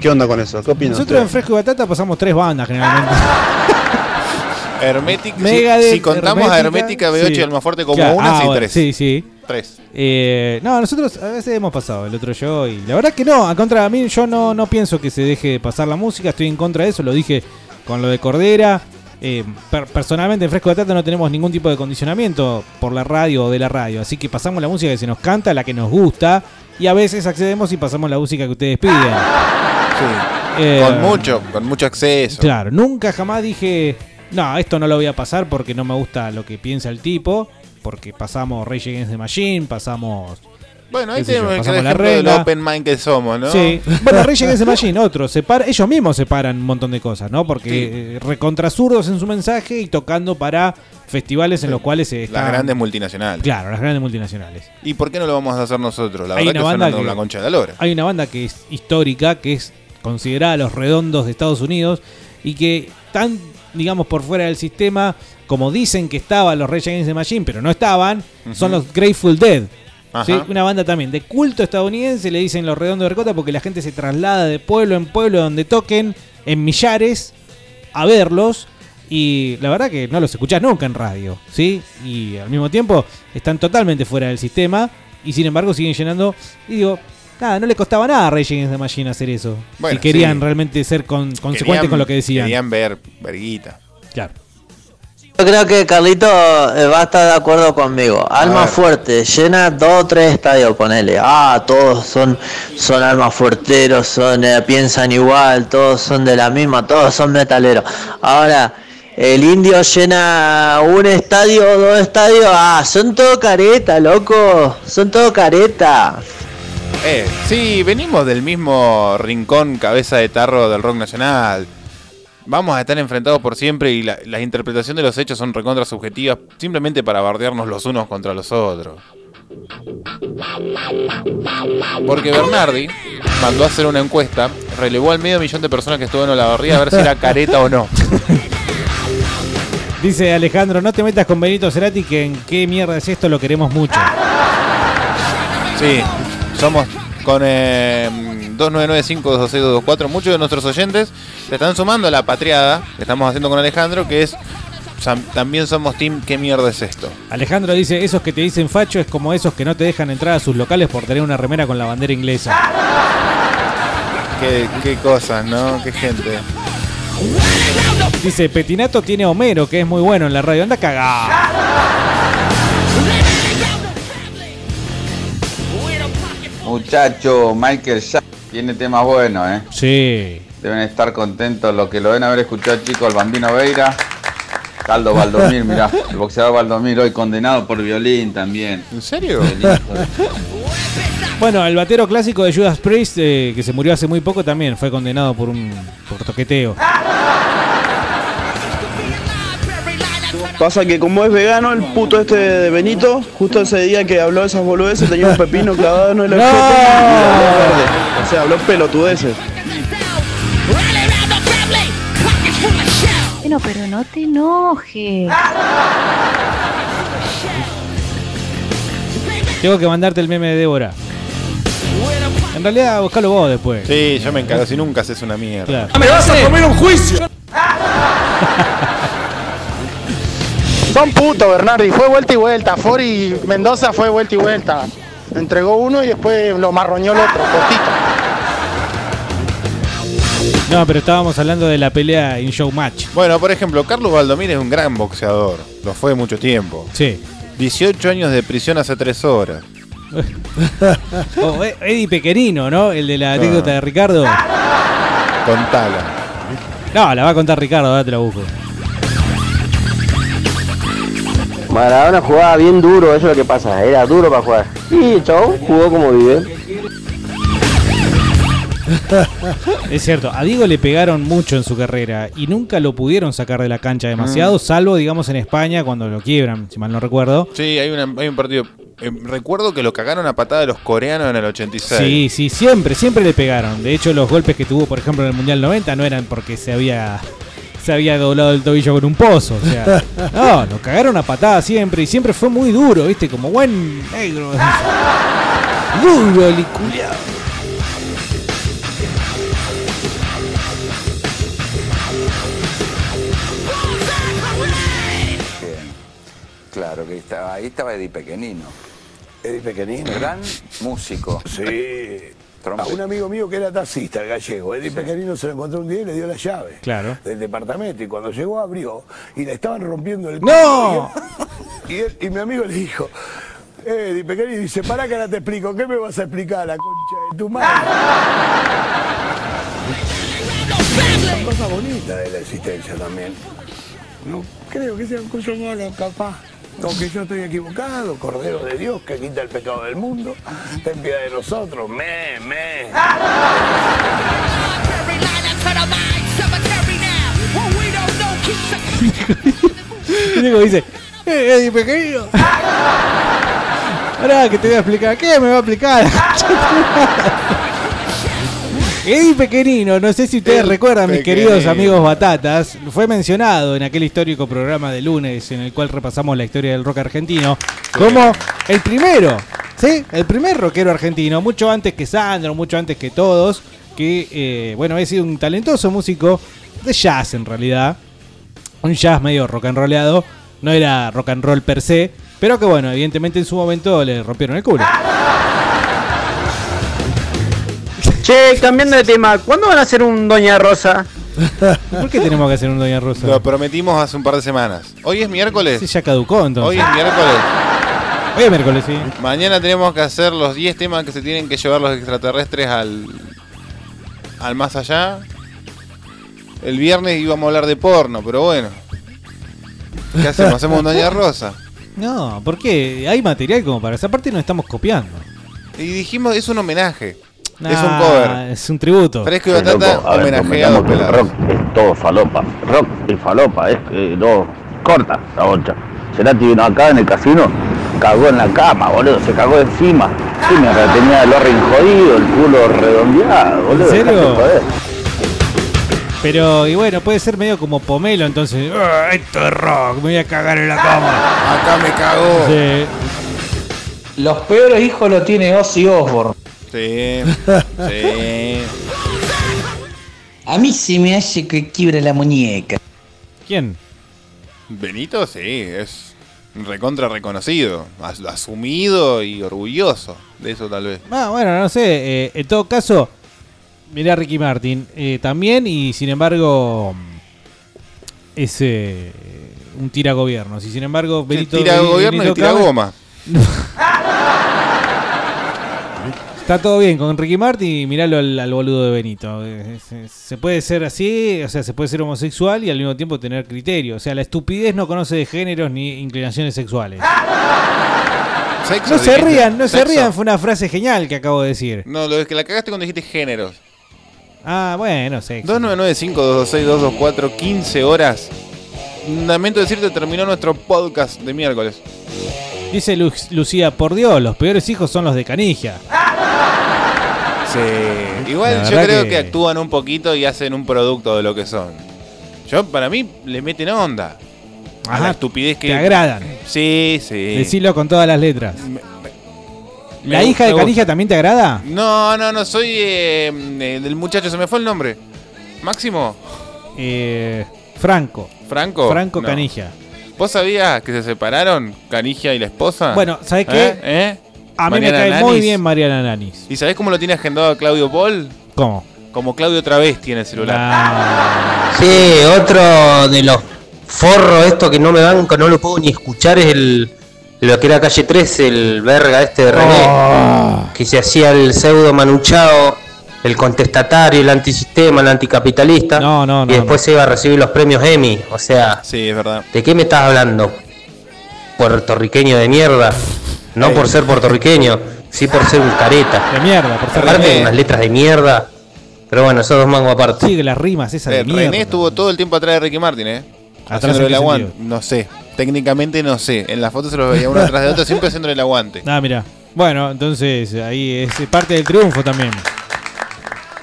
¿Qué onda con eso? ¿Qué opinan Nosotros en? Fresco y Batata pasamos tres bandas generalmente. Hermetic, si- si, contamos a Hermética, B8 sí. y Almafuerte como Claro, una, ah, sí, bueno, tres. Sí, sí. Tres. Eh, no, nosotros a veces hemos pasado el otro yo y la verdad que no, a contra a mí yo no, no pienso que se deje de pasar la música, estoy en contra de eso, lo dije con lo de Cordera. Eh, per- personalmente en Fresco de Batata no tenemos ningún tipo de condicionamiento por la radio o de la radio, así que pasamos la música que se nos canta, la que nos gusta y a veces accedemos y pasamos la música que ustedes piden. Eh, Con mucho, con mucho acceso. Claro, nunca jamás dije, no, esto no lo voy a pasar porque no me gusta lo que piensa el tipo, porque pasamos Rage Against the Machine, pasamos... Bueno, ahí sé yo, tenemos el ejemplo del open mind que somos, ¿no? Sí, bueno, Rage Against the Machine, otro, separa, ellos mismos separan un montón de cosas, ¿no? Porque eh, recontrasurdos en su mensaje y tocando para festivales en los cuales se están... Las grandes multinacionales. Clalos, las grandes multinacionales. ¿Y por qué no lo vamos a hacer nosotros? La Hay verdad una que banda que- la concha de la lora. Hay una banda que es histórica, que es considerada los redondos de Estados Unidos y que están, digamos, por fuera del sistema, como dicen que estaban los Rage Against the Machine, pero no estaban, son los Grateful Dead. ¿sí? Una banda también de culto estadounidense, le dicen los redondos de Recota porque la gente se traslada de pueblo en pueblo donde toquen en millares a verlos. Y la verdad que no los escuchás nunca en radio, ¿sí? Y al mismo tiempo están totalmente fuera del sistema y sin embargo siguen llenando. Y digo, nada, no le costaba nada a Rage Against the Machine hacer eso. Bueno, si querían sí. realmente ser con- consecuentes Querían- con lo que decían. Querían ver verguita. Claro. Yo creo que Carlito eh, va a estar de acuerdo conmigo. Alma fuerte, llena dos o tres estadios, ponele. Ah, todos son, son almas fuerteros, son, eh, piensan igual, todos son de la misma, todos son metaleros. Ahora, el indio llena un estadio, dos estadios, ah, son todo careta, loco, son todo careta. Eh, sí, venimos del mismo rincón cabeza de tarro del rock nacional. Vamos a estar enfrentados por siempre y la, la interpretación de los hechos son recontra subjetivas simplemente para bardearnos los unos contra los otros. Porque Bernardi mandó a hacer una encuesta, relevó al medio millón de personas que estuvo en Olavarría a ver si era careta o no. Dice Alejandro, no te metas con Benito Cerati que en qué mierda es esto, lo queremos mucho. Sí, somos con eh, 2995262224. Muchos de nuestros oyentes se están sumando a la patriada que estamos haciendo con Alejandro, que es también somos team ¿Qué mierda es esto? Alejandro dice, esos que te dicen facho es como esos que no te dejan entrar a sus locales por tener una remera con la bandera inglesa. Qué, qué cosas, ¿no? Qué gente. Dice, Petinato tiene a Homero, que es muy bueno en la radio. Anda cagado. Muchacho, Michael Jackson tiene temas buenos, ¿eh? Sí. Deben estar contentos los que lo deben haber escuchado, chicos, el Bambino Veira. Caldo Valdomir, mirá, el boxeador Valdomir hoy condenado por violín también. ¿En serio? Bueno, el batero clásico de Judas Priest, eh, que se murió hace muy poco, también fue condenado por un por toqueteo. Pasa que como es vegano, el puto este de Benito, justo ese día que habló esas boludeces, tenía un pepino clavado en el ojete y habló verde. O sea, habló pelotudeces. Bueno, pero no te enojes. Tengo que mandarte el meme de Débora. En realidad, buscalo vos después. Sí, yo me encargo si nunca haces una mierda. Claro. ¡Me vas a comer un juicio! Son putos, Bernardi. Fue vuelta y vuelta. Fori Mendoza fue vuelta y vuelta. Entregó uno y después lo marroñó el otro, cortito. No, pero estábamos hablando de la pelea in show match. Bueno, por ejemplo, Carlos Valdomir es un gran boxeador. Lo fue mucho tiempo. Sí. 18 años de prisión hace 3 horas. Oh, eh, Eddie Pequerino, ¿no? El de la anécdota de Ricardo. Contala. No, la va a contar Ricardo, ahora te la busco. Maradona jugaba bien duro, eso es lo que pasa, era duro para jugar. Y chau, jugó como vive. Es cierto, a Diego le pegaron mucho en su carrera y nunca lo pudieron sacar de la cancha demasiado, salvo, digamos, en España cuando lo quiebran, si mal no recuerdo. Sí, hay, una- hay un partido. eh, recuerdo que lo cagaron a patada de los coreanos en el 86. Sí, sí, siempre, siempre le pegaron. De hecho, los golpes que tuvo, por ejemplo, en el Mundial 90 no eran porque se había se había doblado el tobillo con un pozo. O sea, no, lo cagaron a patada siempre y siempre fue muy duro, ¿viste? Como buen negro. Duro, liculeado. Claro, que estaba, ahí estaba Eddie Pequenino. Eddie Pequenino. Gran músico. Sí. A un amigo mío que era taxista, el gallego. Eddie Pequenino se lo encontró un día y le dio la llave Claro. del departamento. Y cuando llegó abrió y le estaban rompiendo el ¡No! Y, él- y mi amigo le dijo, Eddie Pequenino dice, pará que ahora te explico. ¿Qué me vas a explicar, la concha de tu madre? Son cosas bonitas de la existencia también. No creo que sean cosas malas, capaz. Aunque yo estoy equivocado, Cordero de Dios que quita el pecado del mundo, ten piedad de nosotros, me, me. Y Diego dice, eh, Eddie Pequeño. Ahora que te voy a explicar. ¿Qué me va a explicar? Eddie Pequeñino, no sé si ustedes El recuerdan, mis queridos amigos batatas, fue mencionado en aquel histórico programa de lunes en el cual repasamos la historia del rock argentino como el primero, ¿sí? El primer rockero argentino, mucho antes que Sandro, mucho antes que todos, que, eh, bueno, había sido un talentoso músico de jazz en realidad, un jazz medio rock and rollado, no era rock and roll per se, pero que bueno, evidentemente en su momento le rompieron el culo. Che, cambiando de tema, ¿cuándo van a hacer un Doña Rosa? ¿Por qué tenemos que hacer un Doña Rosa? Lo prometimos hace un par de semanas. Hoy es miércoles. Sí, ya caducó entonces. Hoy es miércoles. Hoy es miércoles, sí. Mañana tenemos que hacer los 10 temas que se tienen que llevar los extraterrestres al, al más allá. El viernes íbamos a hablar de porno, pero bueno. ¿Qué hacemos? ¿Hacemos un Doña Rosa? No, ¿por qué? Hay material como para esa parte y nos estamos copiando. Y dijimos, es un homenaje. Nah, es un cover. Es un tributo. Fresco y batata, Loco, a ver, homenajeado convengamos que el pelados. rock es todo falopa. Rock y falopa, es que no corta la bocha. Cerati vino acá en el casino, cagó en la cama, boludo, se cagó encima. Sí, mientras tenía el orrin jodido, el culo redondeado, boludo. ¿En serio? Pero, y bueno, puede ser medio como pomelo, entonces. "Ah, esto es rock, me voy a cagar en la cama. Acá me cagó. Sí. Los peores hijos los tiene Ozzy Osbourne. Sí, sí. A mí se me hace que quiebra la muñeca. ¿Quién? Benito, sí, es recontra reconocido, as- asumido y orgulloso de eso tal vez. Ah, bueno, no sé. eh, en todo caso, mirá a Ricky Martin eh, también y sin embargo es eh, un tira gobierno. Si sin embargo Benito tira Benito gobierno y tira goma. Está todo bien con Ricky Martin y miralo al, al boludo de Benito. Eh, Se, se puede ser así, o sea, se puede ser homosexual y al mismo tiempo tener criterio. O sea, la estupidez no conoce de géneros ni inclinaciones sexuales. Sexo, No se dijiste. rían, no se rían, fue una frase genial que acabo de decir. No, lo es que la cagaste cuando dijiste géneros. Ah, bueno, sexo. 2995-226-224, 15 horas. Lamento decirte, terminó nuestro podcast de miércoles. Dice Lu- Lucía, por Dios, los peores hijos son los de Canigia. Sí. Igual yo creo que... que- actúan un poquito y hacen un producto de lo que son. Yo, para mí, le meten onda. A Ajá, la estupidez que. te agradan. Sí, sí. Decilo con todas las letras. ¿La me- hija de me Canigia también te agrada? No, no, no, soy eh, eh, del muchacho, se me fue el nombre. Máximo. Eh, Franco. Franco. Franco No. Canigia. ¿Vos sabías que se separaron Canigia y la esposa? Bueno, ¿sabés qué? ¿Eh? ¿Eh? A mí Mariana me cae muy bien Mariana Nanis. ¿Y sabés cómo lo tiene agendado a Claudio Paul? ¿Cómo? Como Claudio otra vez tiene el celular. Ah. Sí, otro de los forros esto que no me banco, no lo puedo ni escuchar es el lo que era calle 13, el verga este de René, Oh. que se hacía el pseudo manuchado, el contestatario, el antisistema, el anticapitalista, No, no, no, y después se iba a recibir los premios Emmy, o sea, Sí, es verdad. ¿de qué me estás hablando? Puertorriqueño de mierda, no por ser puertorriqueño, sí por ser un careta. De mierda, por ser Aparte René. con unas letras de mierda, pero bueno, esos dos mangos aparte. Sí, que las rimas esas Eh, de mierda. René estuvo todo el tiempo atrás de Ricky Martin, ¿eh? ¿Atrás Haciéndole en el qué aguante. No sé. Técnicamente no sé. En las fotos se los veía uno atrás de otro, siempre haciéndole el aguante. Ah, mira. Bueno, entonces ahí es parte del triunfo también.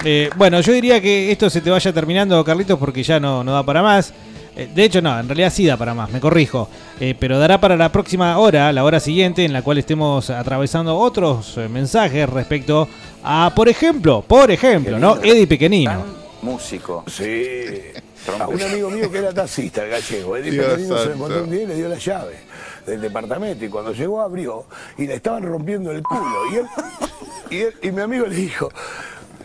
Eh, bueno, yo diría que esto se te vaya terminando, Carlitos, porque ya no, no da para más. Eh, de hecho, no, en realidad sí da para más, me corrijo. Eh, pero dará para la próxima hora, la hora siguiente, en la cual estemos atravesando otros eh, mensajes respecto a, por ejemplo, por ejemplo, ¿no? Eddie Pequenino. Músico. Sí. A un amigo mío que era taxista, el gallego. Eddie Pequenino se encontró un día y le dio la llave del departamento. Y cuando llegó abrió y le estaban rompiendo el culo. Y él, y, él- y mi amigo le dijo,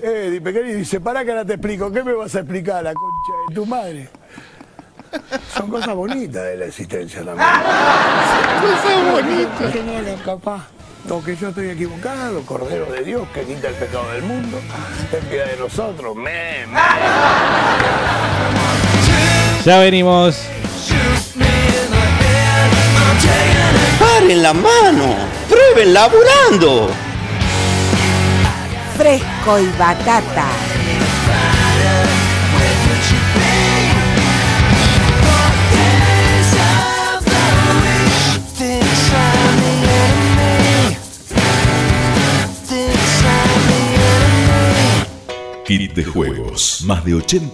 Eddie Pequenino, dice, pará que ahora te explico. ¿Qué me vas a explicar, la concha de tu madre? Son cosas bonitas de la existencia también. Cosas bonitas. Que no eran capaz. O que yo estoy equivocado, Cordero de Dios, que quita el pecado del mundo, ten piedad de nosotros, me, me. Ya venimos. ¡Paren la mano! ¡Prueben laburando! Fresco y batata. Kit de juegos. Más de 80